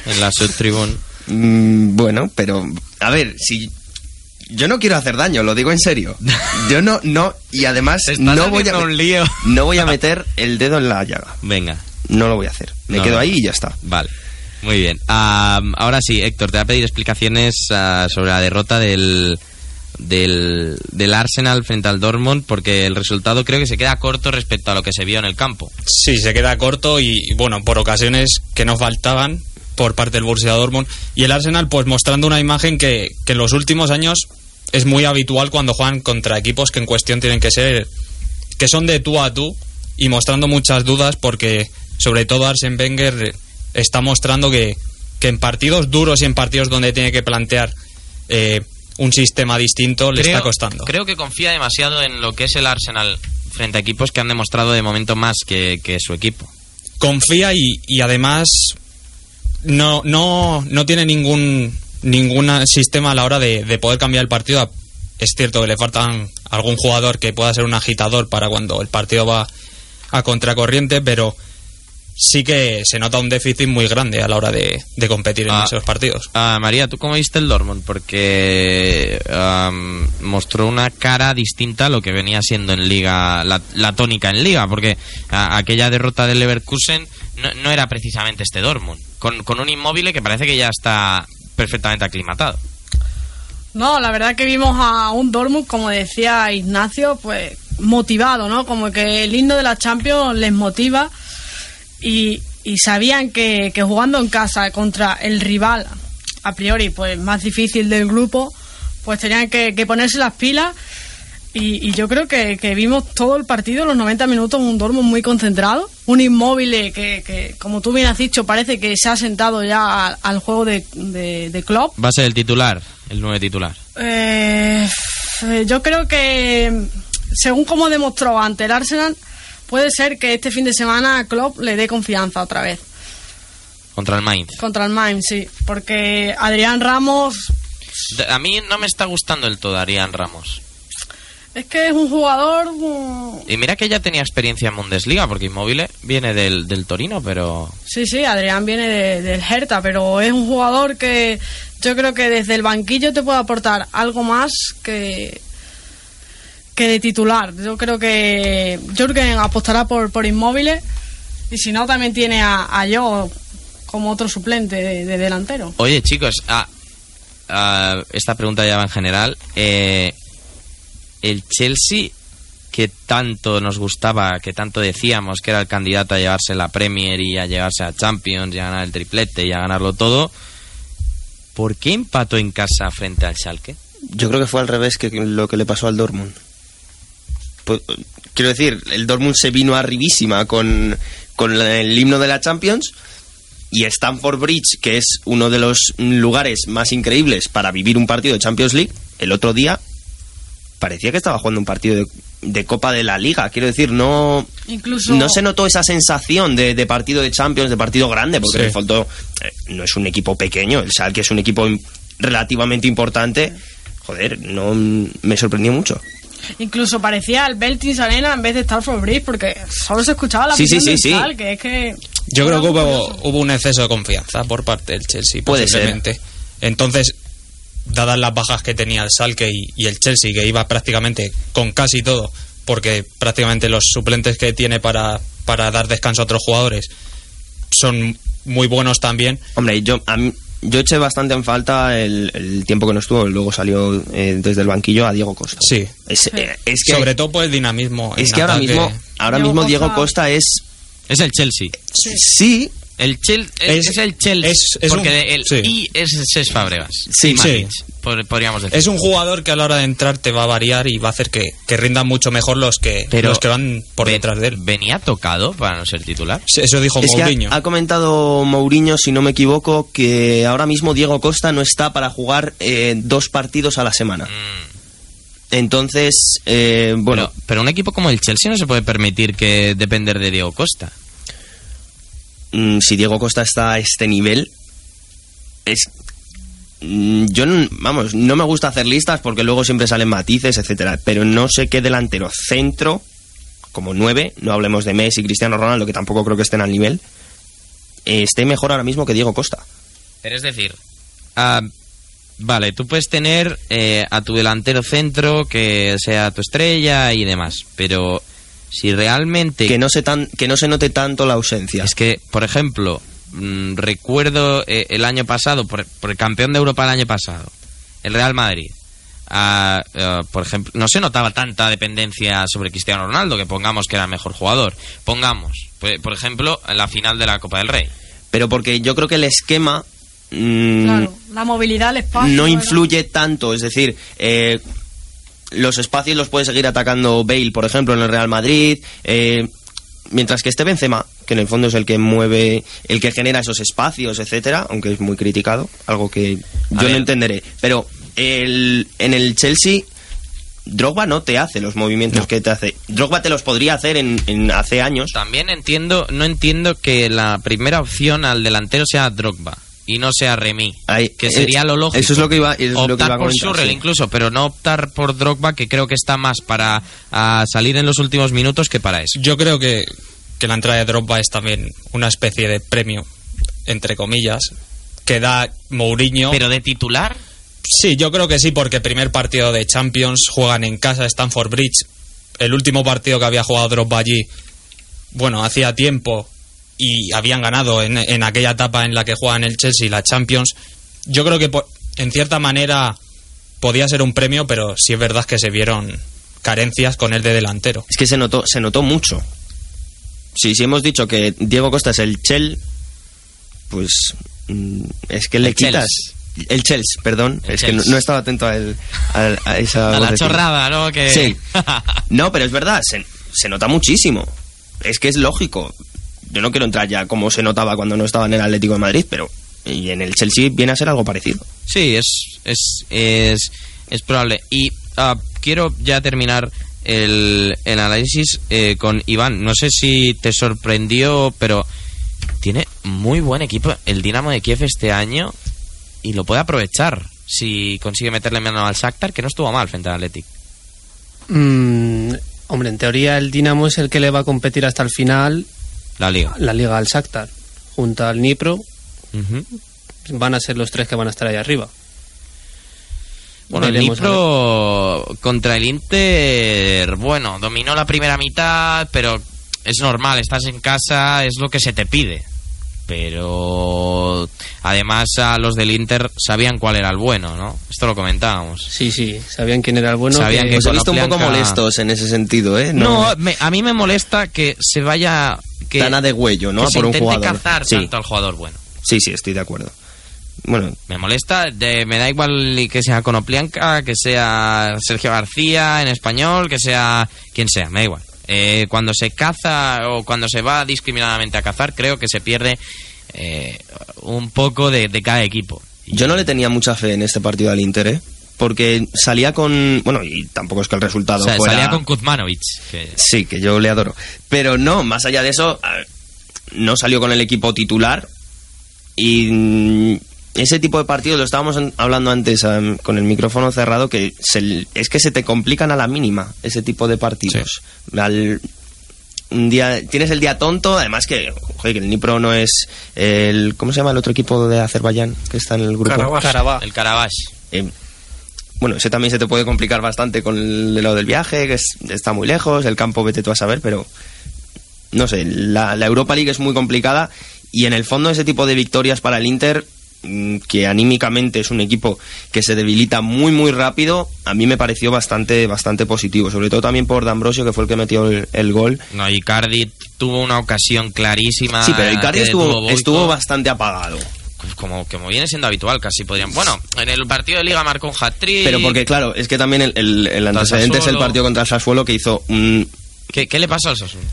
en la subtribune. Mm, bueno, pero a ver, si yo no quiero hacer daño, lo digo en serio. Yo no no y además no voy a haciendo un lío. no voy a meter el dedo en la llaga. Venga, No lo voy a hacer. Me No, quedo ahí y ya está. vale. Muy bien. Ah, ahora sí, Héctor, te voy a pedir explicaciones ah, sobre la derrota del, del, del Arsenal frente al Dortmund, porque el resultado creo que se queda corto respecto a lo que se vio en el campo. Sí, se queda corto y, y, bueno, por ocasiones que no faltaban por parte del Borussia Dortmund y el Arsenal pues mostrando una imagen que, que en los últimos años es muy habitual cuando juegan contra equipos que en cuestión tienen que ser que son de tú a tú y mostrando muchas dudas porque sobre todo Arsen Wenger está mostrando que, que en partidos duros y en partidos donde tiene que plantear eh, un sistema distinto le está costando. Creo que confía demasiado en lo que es el Arsenal frente a equipos que han demostrado de momento más que, que su equipo. confía y, y además no, no, no tiene ningún ningún sistema a la hora de, de poder cambiar el partido. Es cierto que le faltan algún jugador que pueda ser un agitador para cuando el partido va a contracorriente, pero sí que se nota un déficit muy grande a la hora de, de competir en Ah. esos partidos. Ah, María, ¿tú cómo viste el Dortmund? Porque mostró una cara distinta a lo que venía siendo en Liga, la, la tónica en Liga, porque a- aquella derrota del Leverkusen no, no era precisamente este Dortmund, con, con un inmóvil que parece que ya está perfectamente aclimatado. No, la verdad que vimos a un Dortmund, como decía Ignacio, pues motivado, ¿no? Como que el himno de la Champions les motiva y, y sabían que, que jugando en casa contra el rival, a priori, pues más difícil del grupo, pues tenían que, que ponerse las pilas y, y yo creo que, que vimos todo el partido, los 90 minutos, un Dortmund muy concentrado, un inmóvil que, que, como tú bien has dicho, parece que se ha sentado ya al, al juego de, de, de Klopp. Va a ser el titular, el nueve titular. Eh, yo creo que, según como demostró ante el Arsenal, puede ser que este fin de semana Klopp le dé confianza otra vez Contra el Mainz. contra el Mainz, sí, porque Adrián Ramos A mí no me está gustando el todo Arián Ramos. Es que es un jugador Y mira que ya tenía experiencia en Bundesliga, porque Inmóvil viene del, del Torino, pero Sí, sí, Adrián viene de- del Hertha, pero es un jugador que yo creo que desde el banquillo te puede aportar algo más que que de titular. Yo creo que Jürgen apostará por, por inmóviles y si no también tiene a, a yo como otro suplente de, de delantero. Oye, chicos, ah, ah, esta pregunta ya va en general. Eh, el Chelsea, que tanto nos gustaba, que tanto decíamos que era el candidato a llevarse la Premier y a llevarse a Champions y a ganar el triplete y a ganarlo todo, ¿por qué empató en casa frente al Schalke? Yo creo que fue al revés que lo que le pasó al Dortmund. Pues, quiero decir, el Dortmund se vino arribísima con, con el himno de la Champions y Stamford Bridge, que es uno de los lugares más increíbles para vivir un partido de Champions League, el otro día parecía que estaba jugando un partido de, de Copa de la Liga. Quiero decir, no, Incluso no se notó esa sensación de, de partido de Champions, de partido grande, porque Sí. en el fondo eh, no es un equipo pequeño, el Schalke es un equipo relativamente importante. Joder, no me sorprendió mucho. incluso parecía el Beltis Arena en vez de Stamford Bridge porque solo se escuchaba la Sí, sí, sí, del sí. Schalke, es que Yo creo que hubo, hubo un exceso de confianza por parte del Chelsea, Puede posiblemente. Entonces, dadas las bajas que tenía el Schalke y, y el Chelsea, que iba prácticamente con casi todo, porque prácticamente los suplentes que tiene para, para dar descanso a otros jugadores son muy buenos también. Hombre, yo, a mí- yo eché bastante en falta el, el tiempo que no estuvo, luego salió eh, desde el banquillo a Diego Costa. Sí. Es, eh, es que, Sobre todo por el dinamismo. es en que ahora mismo, ahora Diego mismo Costa- Diego Costa es... Es el Chelsea. Sí, El Chel es, el Chelsea. es- es porque un- el sí. I es Cesc Fabregas. Sí, sí. pod- podríamos decir. Es un jugador que a la hora de entrar te va a variar y va a hacer que, que rindan mucho mejor los que, Pero los que van por ven- detrás de él. ¿Venía tocado para no ser titular? Eso dijo Mourinho. ha, ha comentado Mourinho, si no me equivoco, que ahora mismo Diego Costa no está para jugar eh, dos partidos a la semana. Mm. Entonces, eh, bueno, Pero, pero un equipo como el Chelsea no se puede permitir que depender de Diego Costa. Mm, si Diego Costa está a este nivel, es... mm, Yo, vamos, no me gusta hacer listas porque luego siempre salen matices, etcétera. Pero no sé qué delantero centro, como nueve, no hablemos de Messi, Cristiano Ronaldo, que tampoco creo que estén al nivel, eh, esté mejor ahora mismo que Diego Costa. Pero es decir, ah, vale, tú puedes tener eh, a tu delantero centro que sea tu estrella y demás, pero si realmente... Que no se tan, que no se note tanto la ausencia. Es que, por ejemplo, mm, recuerdo eh, el año pasado, por, por el campeón de Europa el año pasado, el Real Madrid. ah, ah, por ejemplo, no se notaba tanta dependencia sobre Cristiano Ronaldo, que pongamos que era el mejor jugador. Pongamos, pues, por ejemplo, en la final de la Copa del Rey. Pero porque yo creo que el esquema mm, claro, la movilidad, el espacio. no influye tanto. Es decir, eh, los espacios los puede seguir atacando Bale, por ejemplo, en el Real Madrid. eh, mientras que este Benzema, que en el fondo es el que mueve, el que genera esos espacios, etcétera, aunque es muy criticado, algo que yo no entenderé. Pero el, en el Chelsea. Drogba no te hace los movimientos que te hace. Drogba te los podría hacer en, en hace años. También entiendo, no entiendo que la primera opción al delantero sea Drogba y no sea Remy, Ahí, que eh, sería lo lógico. Eso es lo que iba, eso es lo que optar iba a por sí. incluso, pero no optar por Drogba, que creo que está más para salir en los últimos minutos que para eso. Yo creo que, que la entrada de Drogba es también una especie de premio, entre comillas, que da Mourinho. Pero de titular, Sí, yo creo que sí, porque primer partido de Champions juegan en casa, Stanford Bridge. El último partido que había jugado Drogba allí, bueno, hacía tiempo y habían ganado en, en aquella etapa en la que juegan el Chelsea la Champions. Yo creo que po- en cierta manera podía ser un premio, pero sí es verdad que se vieron carencias con el de delantero. Es que se notó, se notó mucho. Sí, si hemos dicho que Diego Costa es el Chel, pues mm, es que le El quitas. El Chels, perdón. El es que no, estaba atento a, el- a- a esa. a la chorrada, ¿no? Que... Sí. No, pero es verdad, se, se nota muchísimo. Es que es lógico. Yo no quiero entrar ya como se notaba cuando no estaba en el Atlético de Madrid, pero y en el Chelsea viene a ser algo parecido. Sí, es, es, es, es probable. Y ah, quiero ya terminar el, el análisis eh, con Iván. No sé si te sorprendió, pero tiene muy buen equipo el Dinamo de Kiev este año y lo puede aprovechar si consigue meterle mano al Shakhtar, que no estuvo mal frente al Athletic. Mm, hombre, en teoría el Dinamo es el que le va a competir hasta el final La liga. la liga al Shakhtar. Junto al Nipro van a ser los tres que van a estar ahí arriba. Bueno, el Nipro contra el Inter, bueno, dominó la primera mitad, pero es normal, estás en casa, es lo que se te pide. Pero además a los del Inter sabían cuál era el bueno, ¿no? Esto lo comentábamos. Sí, sí, sabían quién era el bueno. Sabían que Os he con visto un poco molestos en ese sentido, ¿eh? No, me- a mí me molesta que se vaya... Que, Dana de huello, ¿no? que se por un intente jugador. cazar Sí. tanto al jugador bueno. Sí, sí, estoy de acuerdo. Bueno, Me molesta, de- me da igual que sea Conoplianca, que sea Sergio García en español, que sea quien sea, me da igual. Eh, cuando se caza o cuando se va discriminadamente a cazar, creo que se pierde eh, un poco de, de cada equipo. yo no le tenía mucha fe en este partido al Inter, ¿eh? Porque salía con... Bueno, y tampoco es que el resultado O sea, fuera... salía con Kuzmanovic. que- Sí, que yo le adoro. Pero no, más allá de eso, no salió con el equipo titular. Y mm, ese tipo de partidos, lo estábamos hablando antes am, con el micrófono cerrado, que se- es que se te complican a la mínima ese tipo de partidos. Al- un día, tienes el día tonto, además que, joder, que el Nipro no es el... ¿Cómo se llama el otro equipo de Azerbaiyán que está en el grupo? Karabaj. Karabaj. El Karabaj. Eh, bueno, ese también se te puede complicar bastante con el- lo del viaje, que es- está muy lejos, el campo vete tú a saber, pero no sé, la, la Europa League es muy complicada y en el fondo ese tipo de victorias para el Inter, que anímicamente es un equipo que se debilita muy muy rápido, a mí me pareció bastante bastante positivo, sobre todo también por D'Ambrosio, que fue el que metió el, el gol. No, Icardi tuvo una ocasión clarísima. Sí, pero Icardi estuvo, estuvo bastante apagado. Pues como, como viene siendo habitual, casi podrían. Bueno, en el partido de Liga marcó un hat-trick. Pero porque, claro, es que también el, el- el antecedente es el partido contra el Sassuolo que hizo un... ¿Qué, qué le pasa al Sassuolo?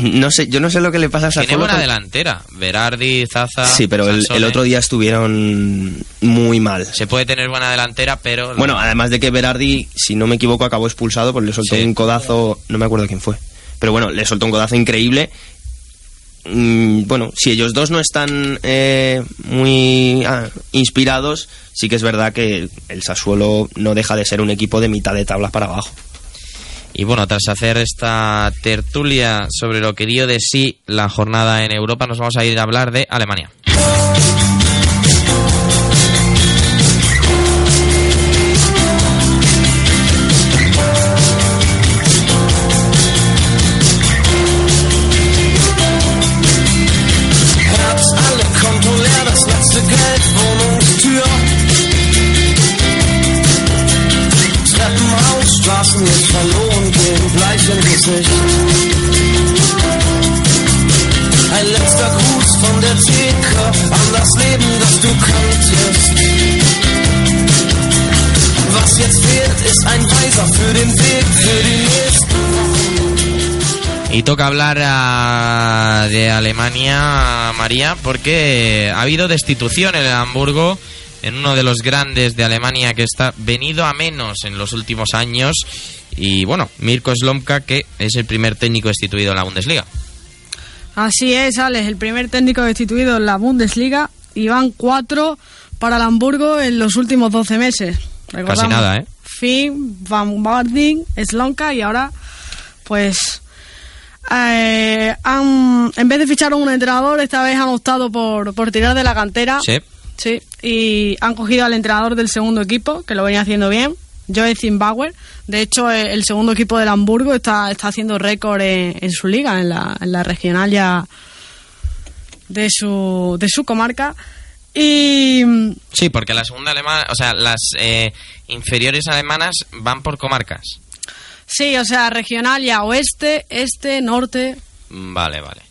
No sé, yo no sé lo que le pasa Tiene Sassuolo. buena con- delantera. Berardi, Zaza. Sí, pero el, otro día estuvieron muy mal. Se puede tener buena delantera, pero. Bueno, además de que Berardi, si no me equivoco, acabó expulsado porque le soltó Sí. un codazo, no me acuerdo quién fue. Pero bueno, le soltó un codazo increíble. Mm, bueno, si ellos dos no están eh, muy ah, inspirados, sí que es verdad que el Sassuolo no deja de ser un equipo de mitad de tablas para abajo. Y bueno, tras hacer esta tertulia sobre lo que dio de sí la jornada en Europa, nos vamos a ir a hablar de Alemania. Gesicht. Ein letzter Gruß Y toca hablar ah, de Alemania, María, porque ha habido destitución en el Hamburgo, en uno de los grandes de Alemania que está venido a menos en los últimos años. Y bueno, Mirko Slomka, que es el primer técnico destituido en la Bundesliga. Así es, Alex, el primer técnico destituido en la Bundesliga y van cuatro para el Hamburgo en los últimos 12 meses. Recordamos, nada, ¿eh? Finn, Van Barding, Slonka y ahora, pues, Eh, han, en vez de fichar a un entrenador, esta vez han optado por, por tirar de la cantera. Sí. Sí, y han cogido al entrenador del segundo equipo, que lo venía haciendo bien, Joe Zimbauer. De hecho, eh, el segundo equipo del Hamburgo está, está haciendo récord en, en su liga, en la, en la regional ya de su, de su comarca. Y Sí, porque la segunda alemana, o sea, las eh, inferiores alemanas van por comarcas. sí, o sea, regional ya oeste, este, norte. Mm, Vale, vale.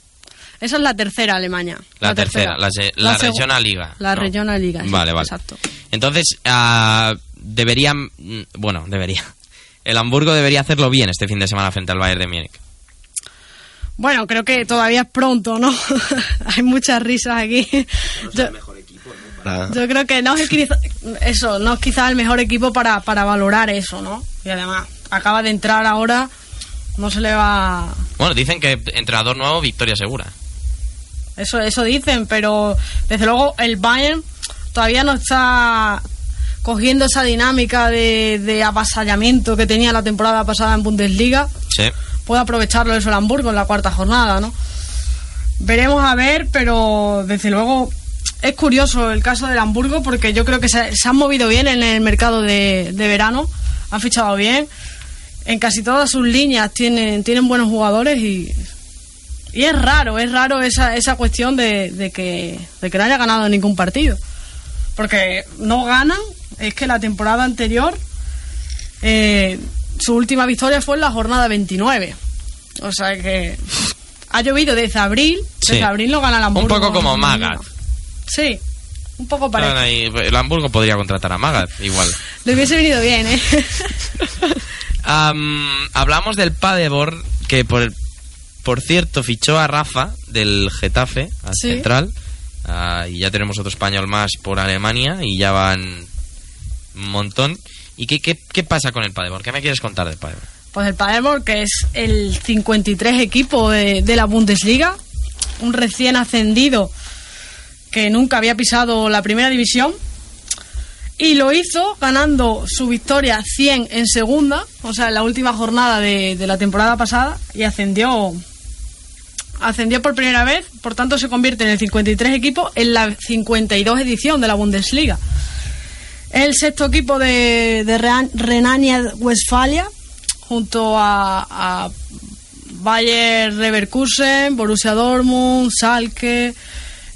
Esa es la tercera Alemania. La, tercera, la, se- la Regional Liga. La ¿no? Regional Liga. sí, Vale, vale. Exacto. Entonces, ah, deberían. mm, Bueno, debería. El Hamburgo debería hacerlo bien este fin de semana frente al Bayern de Múnich. Bueno, creo que todavía es pronto, ¿no? Hay muchas risas aquí. Yo, Para- yo creo que no es quizá- eso, no es quizá el mejor equipo para, para valorar eso, ¿no? Y además, acaba de entrar ahora, no se le va... Bueno, dicen que entrenador nuevo, victoria segura. Eso, eso dicen, pero desde luego el Bayern todavía no está cogiendo esa dinámica de, de avasallamiento que tenía la temporada pasada en Bundesliga. Sí. puede aprovecharlo eso el Hamburgo en la cuarta jornada, ¿no? Veremos a ver, pero desde luego es curioso el caso del Hamburgo porque yo creo que se, se han movido bien en el mercado de, de verano, han fichado bien, en casi todas sus líneas tienen, tienen buenos jugadores y, y es raro, es raro esa, esa cuestión de, de que, de que no haya ganado ningún partido. Porque no ganan, es que la temporada anterior eh, su última victoria fue en la jornada 29. O sea que ha llovido desde abril. Sí. Desde abril no gana el Hamburgo. Un poco como Magath. Sí, un poco ahí- el Hamburgo podría contratar a Magath, igual. Le hubiese venido bien, ¿eh? Am, hablamos del Paderborn, que por, por cierto fichó a Rafa del Getafe, al Sí. central. Ah, y ya tenemos otro español más por Alemania y ya van montón. ¿Y qué, qué, qué pasa con el Paderborn? ¿Qué me quieres contar del Paderborn? Pues el Paderborn, que es el 53 equipo de, de la Bundesliga, un recién ascendido que nunca había pisado la primera división. Y lo hizo ganando su victoria 100 en segunda, o sea, en la última jornada de, de la temporada pasada, y ascendió ascendió por primera vez, por tanto se convierte en el 53 equipo en la 52 edición de la Bundesliga. El sexto equipo de, de Renania-Westfalia, junto a, a Bayer Leverkusen, Borussia Dortmund, Schalke,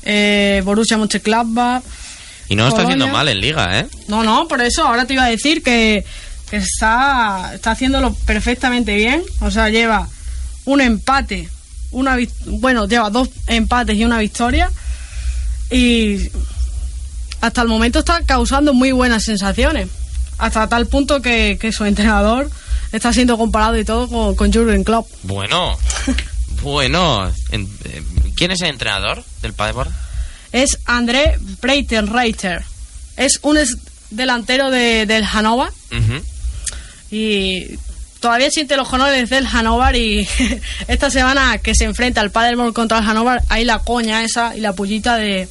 eh, Borussia Mönchengladbach. Y no lo está haciendo mal en liga, ¿eh? No, no, por eso ahora te iba a decir que, que está, está haciéndolo perfectamente bien. O sea, lleva un empate, una bueno, lleva dos empates y una victoria. Y hasta el momento está causando muy buenas sensaciones. Hasta tal punto que, que su entrenador está siendo comparado y todo con, con Jurgen Klopp. Bueno, bueno. En- eh, ¿Quién es el entrenador del Paderborn? Es André Breitenreiter. Es un ex delantero de, del Hannover. Y todavía siente los honores del Hannover y esta semana que se enfrenta el Paderborn contra el Hannover hay la coña esa y la pullita de,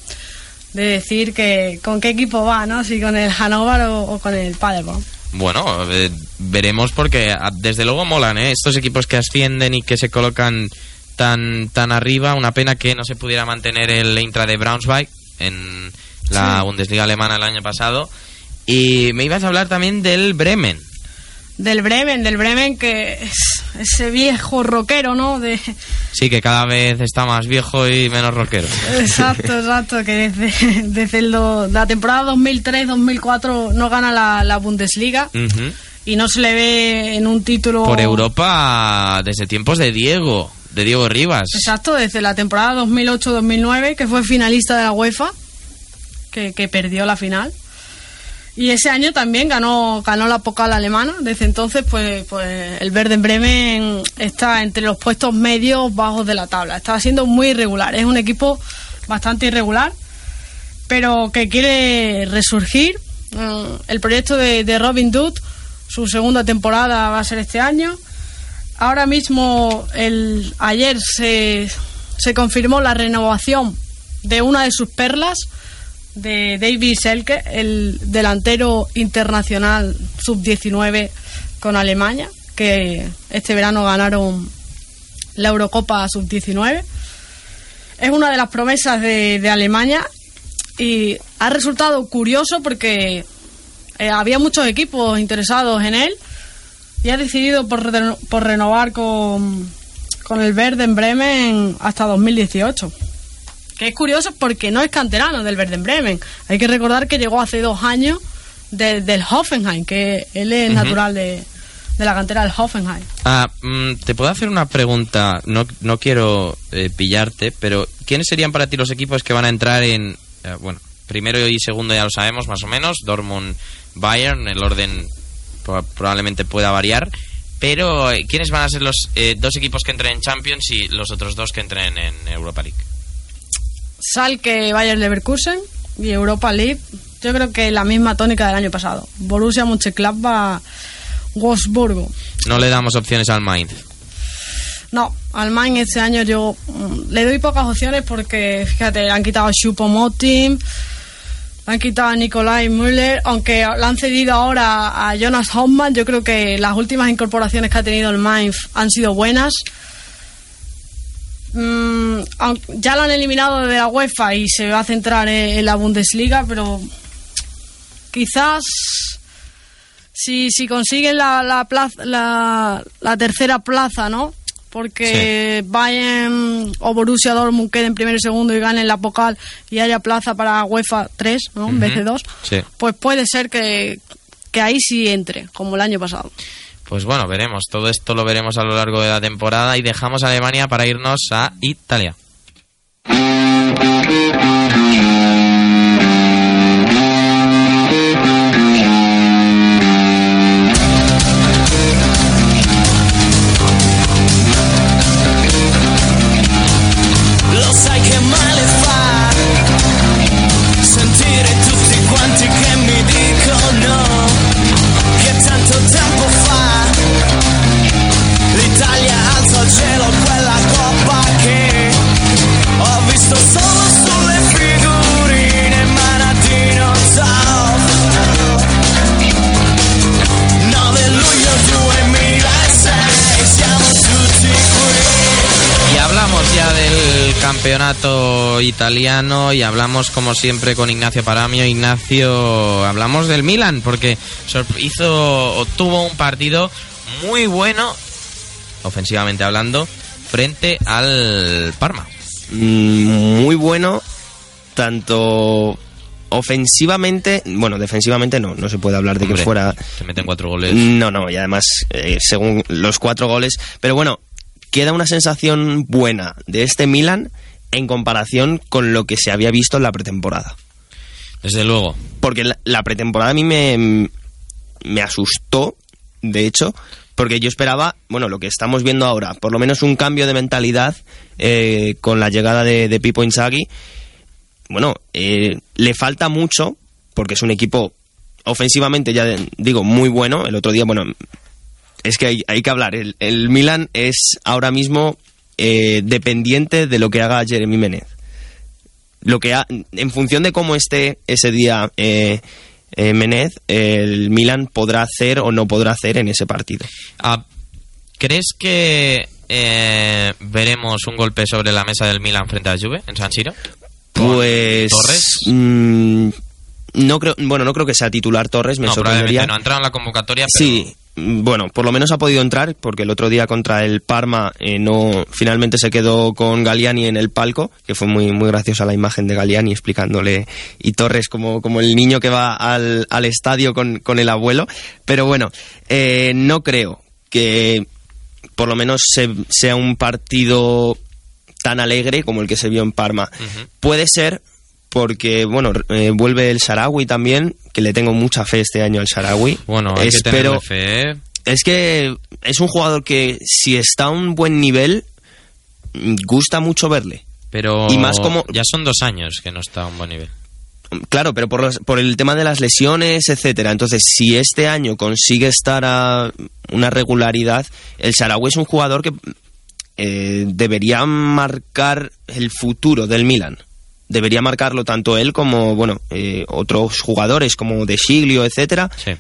de decir que con qué equipo va, ¿no? Si con el Hannover o, o con el Paderborn. Bueno, eh, veremos porque ah, desde luego molan, ¿eh? Estos equipos que ascienden y que se colocan tan, tan arriba. Una pena que no se pudiera mantener el Intra de Braunschweig en la Sí. Bundesliga alemana el año pasado. Y me ibas a hablar también del Bremen. Del Bremen, del Bremen que es ese viejo rockero, ¿no? De, Sí, que cada vez está más viejo y menos rockero. exacto, exacto, que desde, la temporada 2003-2004 no gana la, la Bundesliga y no se le ve en un título... Por Europa desde tiempos de Diego, de Diego Rivas. Exacto, desde la temporada 2008-2009, que fue finalista de la UEFA, que, que perdió la final. Y ese año también ganó, ganó la Pokal alemana. Desde entonces, pues, pues el Werder Bremen está entre los puestos medios bajos de la tabla. Está siendo muy irregular. Es un equipo bastante irregular, pero que quiere resurgir. Eh, el proyecto de, de Robin Hood, su segunda temporada va a ser este año. Ahora mismo, el, ayer se, se confirmó la renovación de una de sus perlas, de David Selke, el delantero internacional sub-19 con Alemania, que este verano ganaron la Eurocopa Sub-19. Es una de las promesas de, Alemania y ha resultado curioso porque eh, había muchos equipos interesados en él y ha decidido por, por renovar con, con el Werder Bremen hasta 2018. Que es curioso porque no es canterano del Werder Bremen. Hay que recordar que llegó hace dos años de- del Hoffenheim, que él es natural de, de la cantera del Hoffenheim. Ah, mm, te puedo hacer una pregunta, no, no quiero eh, pillarte, pero ¿quiénes serían para ti los equipos que van a entrar en, eh, bueno, primero y segundo ya lo sabemos más o menos, Dortmund, Bayern, el orden pro- probablemente pueda variar, pero eh, ¿quiénes van a ser los eh, dos equipos que entren en Champions y los otros dos que entren en Europa League? Salke Bayern Leverkusen y Europa League. Yo creo que la misma tónica del año pasado. Borussia Mönchengladbach, Wolfsburgo. No le damos opciones al Mainz. No, al Mainz este año yo mm, le doy pocas opciones porque, fíjate, le han quitado a Choupo-Moting, le han quitado a Nikolai Müller, aunque le han cedido ahora a Jonas Hoffmann, yo creo que las últimas incorporaciones que ha tenido el Mainz han sido buenas. Mm, aun- ya lo han eliminado de la UEFA y se va a centrar en, en la Bundesliga, pero quizás si, si consiguen la, la, plaza, la, la tercera plaza, ¿no? Porque Bayern o Borussia Dortmund queden primero y segundo y ganen la Pokal y haya plaza para UEFA 3, ¿no? En vez de 2, Sí. pues puede ser que, que ahí sí entre, como el año pasado. Pues bueno, veremos. Todo esto lo veremos a lo largo de la temporada y dejamos a Alemania para irnos a Italia. Campeonato italiano y hablamos como siempre con Ignacio Paramio. Ignacio, hablamos del Milan porque hizo o tuvo un partido muy bueno, ofensivamente hablando, frente al Parma. Mm, muy bueno, tanto ofensivamente, bueno, defensivamente no, no se puede hablar de que fuera... Se meten cuatro goles. No, no, y además, eh, según los cuatro goles, pero bueno, queda una sensación buena de este Milan en comparación con lo que se había visto en la pretemporada. Desde luego. Porque la, la pretemporada a mí me, me asustó, de hecho, porque yo esperaba, bueno, lo que estamos viendo ahora, por lo menos un cambio de mentalidad eh, con la llegada de, de Pipo Inzaghi. Bueno, eh, le falta mucho, porque es un equipo ofensivamente, ya digo, muy bueno. El otro día, bueno, es que hay, hay que hablar. El, el Milan es ahora mismo eh, dependiente de lo que haga Jeremy Menez lo que ha- en función de cómo esté ese día eh, eh, Menez, el Milan podrá hacer o no podrá hacer en ese partido. Ah, ¿Crees que eh, veremos un golpe sobre la mesa del Milan frente a la Juve en San Siro? Pues Torres? mm, no creo, bueno, no creo que sea titular Torres, me no, sorprendería. no ha entrado en la convocatoria, pero Sí, bueno, por lo menos ha podido entrar porque el otro día contra el Parma eh, no finalmente se quedó con Galliani en el palco, que fue muy muy graciosa la imagen de Galliani explicándole y Torres como, como el niño que va al, al estadio con, con el abuelo, pero bueno, eh, no creo que por lo menos se- sea un partido tan alegre como el que se vio en Parma. Puede ser porque, bueno, eh, vuelve el Sarawi también, que le tengo mucha fe este año al Sarawi. bueno, hay que Espero, fe. ¿eh? es que es un jugador que si está a un buen nivel, gusta mucho verle. Pero Y más como- ya son dos años que no está a un buen nivel. Claro, pero por, los- por el tema de las lesiones, etcétera. Entonces, si este año consigue estar a una regularidad, el Sarawi es un jugador que eh, debería marcar el futuro del Milan. Debería marcarlo tanto él como, bueno, eh, otros jugadores como De Siglio, etcétera. Sí.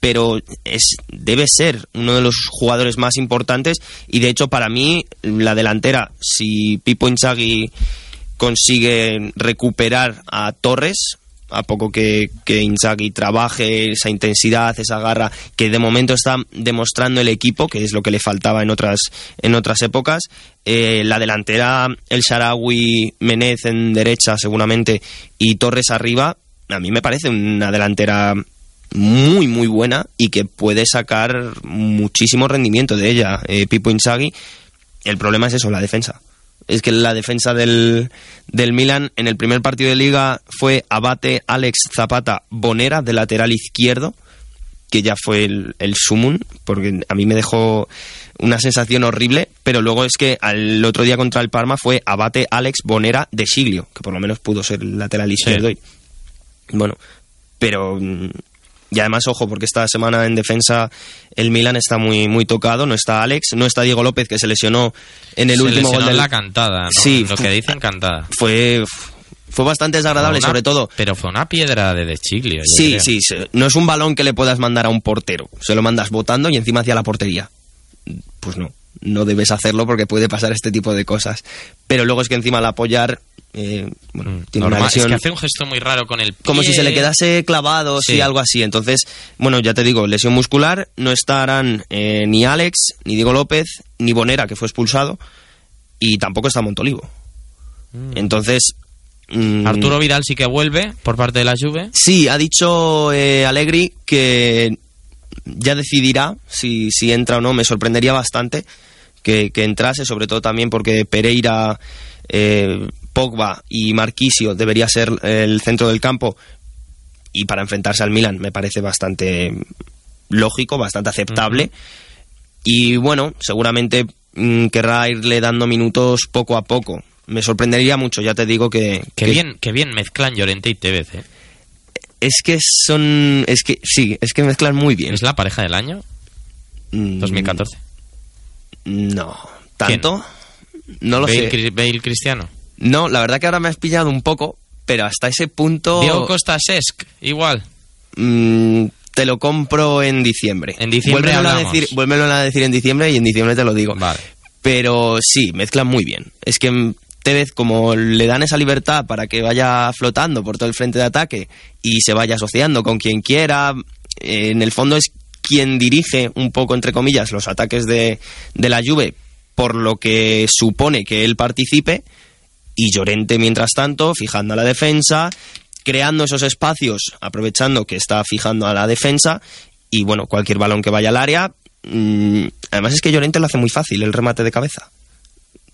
pero es debe ser uno de los jugadores más importantes y de hecho para mí la delantera si Pipo Inzaghi consigue recuperar a Torres a poco que, que Inzaghi trabaje esa intensidad, esa garra que de momento está demostrando el equipo, que es lo que le faltaba en otras, en otras épocas. Eh, la delantera, el Sharawi, Menez en derecha seguramente y Torres arriba, a mí me parece una delantera muy muy buena y que puede sacar muchísimo rendimiento de ella eh, Pipo Inzaghi. El problema es eso, la defensa es que la defensa del, del Milan en el primer partido de liga fue Abate, Alex Zapata, Bonera de lateral izquierdo, que ya fue el, el sumum, porque a mí me dejó una sensación horrible, pero luego es que al otro día contra el Parma fue Abate, Alex, Bonera de Siglio, que por lo menos pudo ser el lateral izquierdo. Y, bueno, pero mm, y además, ojo, porque esta semana en defensa el Milan está muy, muy tocado. No está Alex, no está Diego López, que se lesionó en el Se último gol del... la cantada, ¿no? Sí, Lo que dicen cantada. Fue, fue bastante desagradable, Una- sobre todo. Pero fue una piedra de De Chiglio. yo Sí, sí, se- no es un balón que le puedas mandar a un portero. Se lo mandas botando y encima hacia la portería. Pues no, no debes hacerlo porque puede pasar este tipo de cosas. Pero luego es que encima al apoyar, eh, bueno, tiene una Mm, Normal, es lesión que hace un gesto muy raro con el pie. como si se le quedase clavado, sí. Sí. algo así. Entonces, bueno, ya te digo, lesión muscular, no estarán eh, ni Alex, ni Diego López, ni Bonera, que fue expulsado, y tampoco está Montolivo. Entonces... mm, Arturo Vidal sí que vuelve por parte de la Juve. Sí, ha dicho eh, Allegri que ya decidirá si, si entra o no. Me sorprendería bastante que, que entrase, sobre todo también porque Pereira, eh, Pogba y Marquisio debería ser el centro del campo. Y para enfrentarse al Milan me parece bastante lógico, bastante aceptable. Y bueno, seguramente mm, querrá irle dando minutos poco a poco. Me sorprendería mucho, ya te digo que... Qué que- bien, qué bien mezclan Llorente y Tevez, ¿eh? es que son. Es que sí, es que mezclan muy bien. ¿Es la pareja del año? Mm, 2014. No. ¿Tanto? No lo Bale, sé. Bale Cristiano. No, la verdad que ahora me has pillado un poco, pero hasta ese punto. Diego Costa Sesc, igual. mm, te lo compro en diciembre. En diciembre a, decir, vuélvemelo a decir en diciembre y en diciembre te lo digo. Vale. Pero sí, mezclan muy bien. Es que Tevez, como le dan esa libertad para que vaya flotando por todo el frente de ataque y se vaya asociando con quien quiera, eh, en el fondo es quien dirige un poco, entre comillas, los ataques de, de la Juve, por lo que supone que él participe, y Llorente, mientras tanto, fijando a la defensa, creando esos espacios, aprovechando que está fijando a la defensa, y bueno, cualquier balón que vaya al área. mm, además es que Llorente lo hace muy fácil, el remate de cabeza.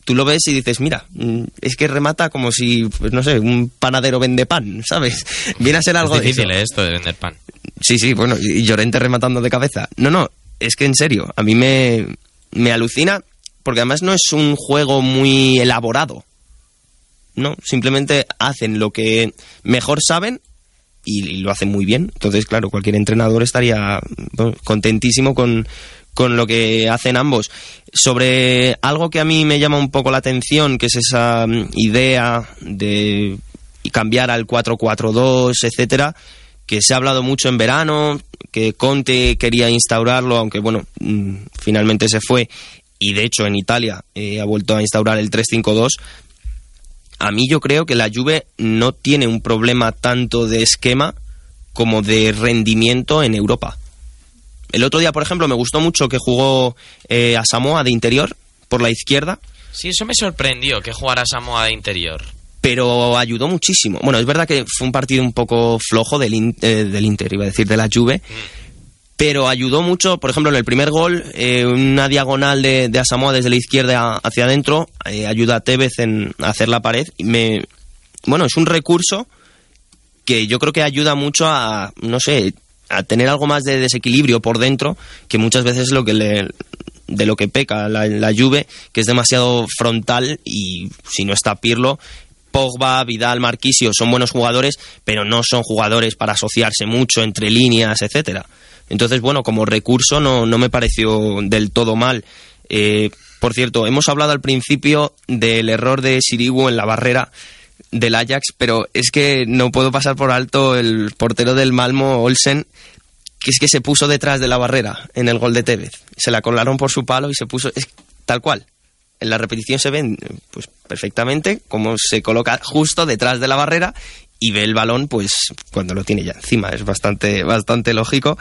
Tú lo ves y dices, mira, mm, es que remata como si, pues no sé, un panadero vende pan, ¿sabes? Viene a ser algo es de difícil eso. ¿eh? esto de vender pan. Sí, sí, bueno, y y Llorente rematando de cabeza. No, no, es que en serio, a mí me, me alucina porque además no es un juego muy elaborado. No, simplemente hacen lo que mejor saben y, lo hacen muy bien. Entonces, claro, cualquier entrenador estaría contentísimo con, con lo que hacen ambos. Sobre algo que a mí me llama un poco la atención, que es esa mm, idea de cambiar al 4-4-2, etcétera, que se ha hablado mucho en verano, que Conte quería instaurarlo, aunque bueno, mm, finalmente se fue, y de hecho en Italia eh, ha vuelto a instaurar el 3-5-2. A mí yo creo que la Juve no tiene un problema tanto de esquema como de rendimiento en Europa. El otro día, por ejemplo, me gustó mucho que jugó eh, a Samoa de interior por la izquierda, Sí, eso me sorprendió que jugara Samoa de interior. pero ayudó muchísimo. Bueno, es verdad que fue un partido un poco flojo del, eh, del Inter, iba a decir, de la Juve, pero ayudó mucho, por ejemplo, en el primer gol, eh, una diagonal de, de Asamoah desde la izquierda hacia adentro, eh, ayuda a Tevez en hacer la pared. Y me, bueno, es un recurso que yo creo que ayuda mucho a, no sé, a tener algo más de desequilibrio por dentro, que muchas veces es lo que le, de lo que peca la, la Juve, que es demasiado frontal y si no está Pirlo, Pogba, Vidal, Marquisio son buenos jugadores, pero no son jugadores para asociarse mucho entre líneas, etcétera. Entonces, bueno, como recurso no, no me pareció del todo mal. Eh, por cierto, hemos hablado al principio del error de Sirigu en la barrera del Ajax, pero es que no puedo pasar por alto el portero del Malmo, Olsen, que es que se puso detrás de la barrera en el gol de Tevez. Se la colaron por su palo y se puso tal cual. En la repetición se ven pues perfectamente cómo se coloca justo detrás de la barrera y ve el balón pues cuando lo tiene ya encima. Es bastante bastante lógico.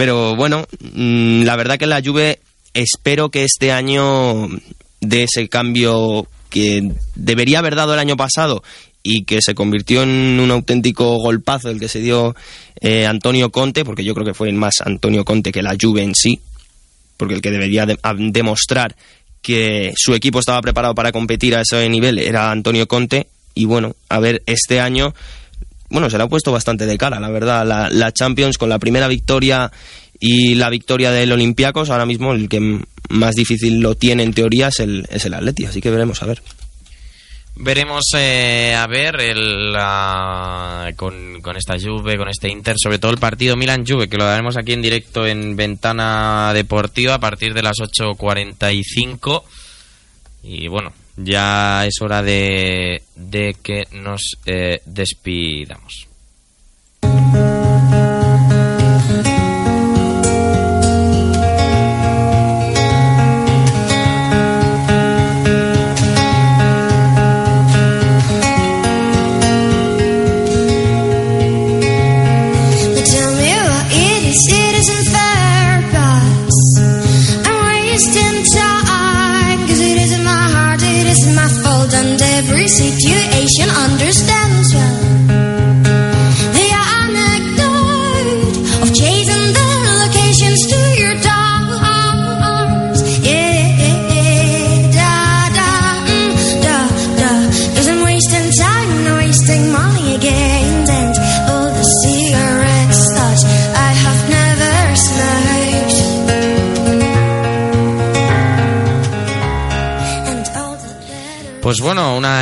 Pero bueno, mm, la verdad que la Juve espero que este año de ese cambio que debería haber dado el año pasado y que se convirtió en un auténtico golpazo el que se dio eh, Antonio Conte, porque yo creo que fue más Antonio Conte que la Juve en sí, porque el que debería de- demostrar que su equipo estaba preparado para competir a ese nivel era Antonio Conte, y bueno, a ver, este año, bueno, se le ha puesto bastante de cara, la verdad, la, la Champions con la primera victoria y la victoria del Olympiacos, ahora mismo el que más difícil lo tiene en teoría es el, es el Atleti, así que veremos a ver. Veremos eh, a ver el, con, con esta Juve, con este Inter, sobre todo el partido Milan-Juve, que lo daremos aquí en directo en Ventana Deportiva a partir de las 8.45. Y bueno, ya es hora de, de que nos eh, despidamos.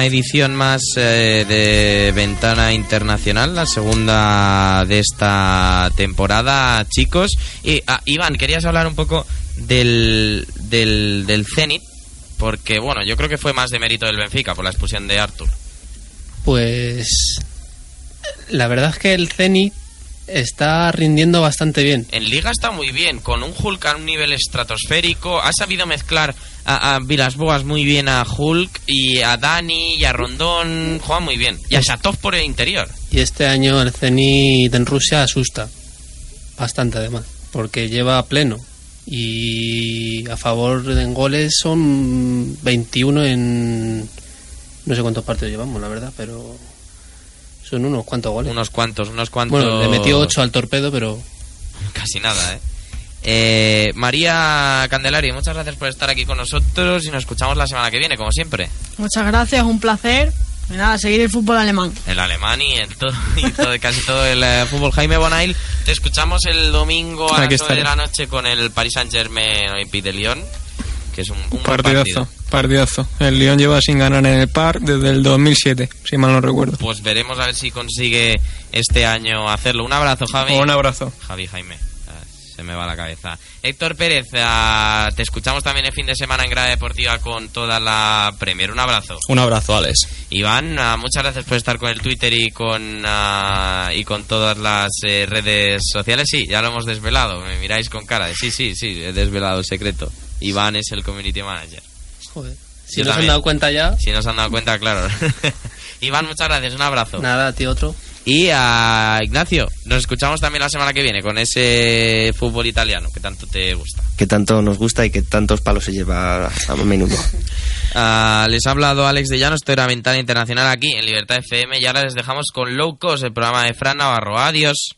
Edición más eh, de Ventana Internacional, la segunda de esta temporada, chicos. Y ah, Iván, querías hablar un poco del, del, del Zenit, porque bueno, yo creo que fue más de mérito del Benfica por la expulsión de Arthur. Pues la verdad es que el Zenit está rindiendo bastante bien. En Liga está muy bien, con un Hulk a un nivel estratosférico. Ha sabido mezclar a, a Vilas Boas muy bien a Hulk y a Dani y a Rondón. Juega muy bien. Y a Shatov por el interior. Y este año el Zenit en Rusia asusta. Bastante además. Porque lleva pleno. Y a favor de en goles son 21 en... No sé cuántos partidos llevamos, la verdad, pero... Son unos cuantos goles. Unos cuantos, unos cuantos. Bueno, le metió 8 al torpedo, pero... Casi nada, ¿eh? Eh, María Candelaria, muchas gracias por estar aquí con nosotros y nos escuchamos la semana que viene, como siempre. Muchas gracias, un placer. Y nada, seguir el fútbol alemán. El alemán y en todo, y todo- casi todo el eh, fútbol. Jaime Bonail, te escuchamos el domingo a las 9 de la noche con el Paris Saint Germain Olympique de Lyon, que es un, un Partidazo, partido. partidazo. El Lyon lleva sin ganar en el Parc desde el 2007, si mal no recuerdo. Pues veremos a ver si consigue este año hacerlo. Un abrazo, Javi. Un abrazo. Javi, Jaime. Ah, Se me va la cabeza. Héctor Pérez, ah, te escuchamos también el fin de semana en Grada Deportiva con toda la Premier. Un abrazo. Un abrazo, Alex. Iván, ah, muchas gracias por estar con el Twitter y con y con todas las eh, redes sociales. Sí, ya lo hemos desvelado. Me miráis con cara de sí, sí, sí, he desvelado el secreto. Iván es el community manager. Joder. Si Yo no se han dado cuenta ya... Si no se han dado cuenta, claro. Iván, muchas gracias. Un abrazo. Nada, tío, otro. Y a Ignacio, nos escuchamos también la semana que viene con ese fútbol italiano que tanto te gusta. Que tanto nos gusta y que tantos palos se lleva a menudo. Ah, les ha hablado Alex de Llanos, esto era Ventana Internacional aquí en Libertad FM y ahora les dejamos con Low Cost, el programa de Fran Navarro. Adiós.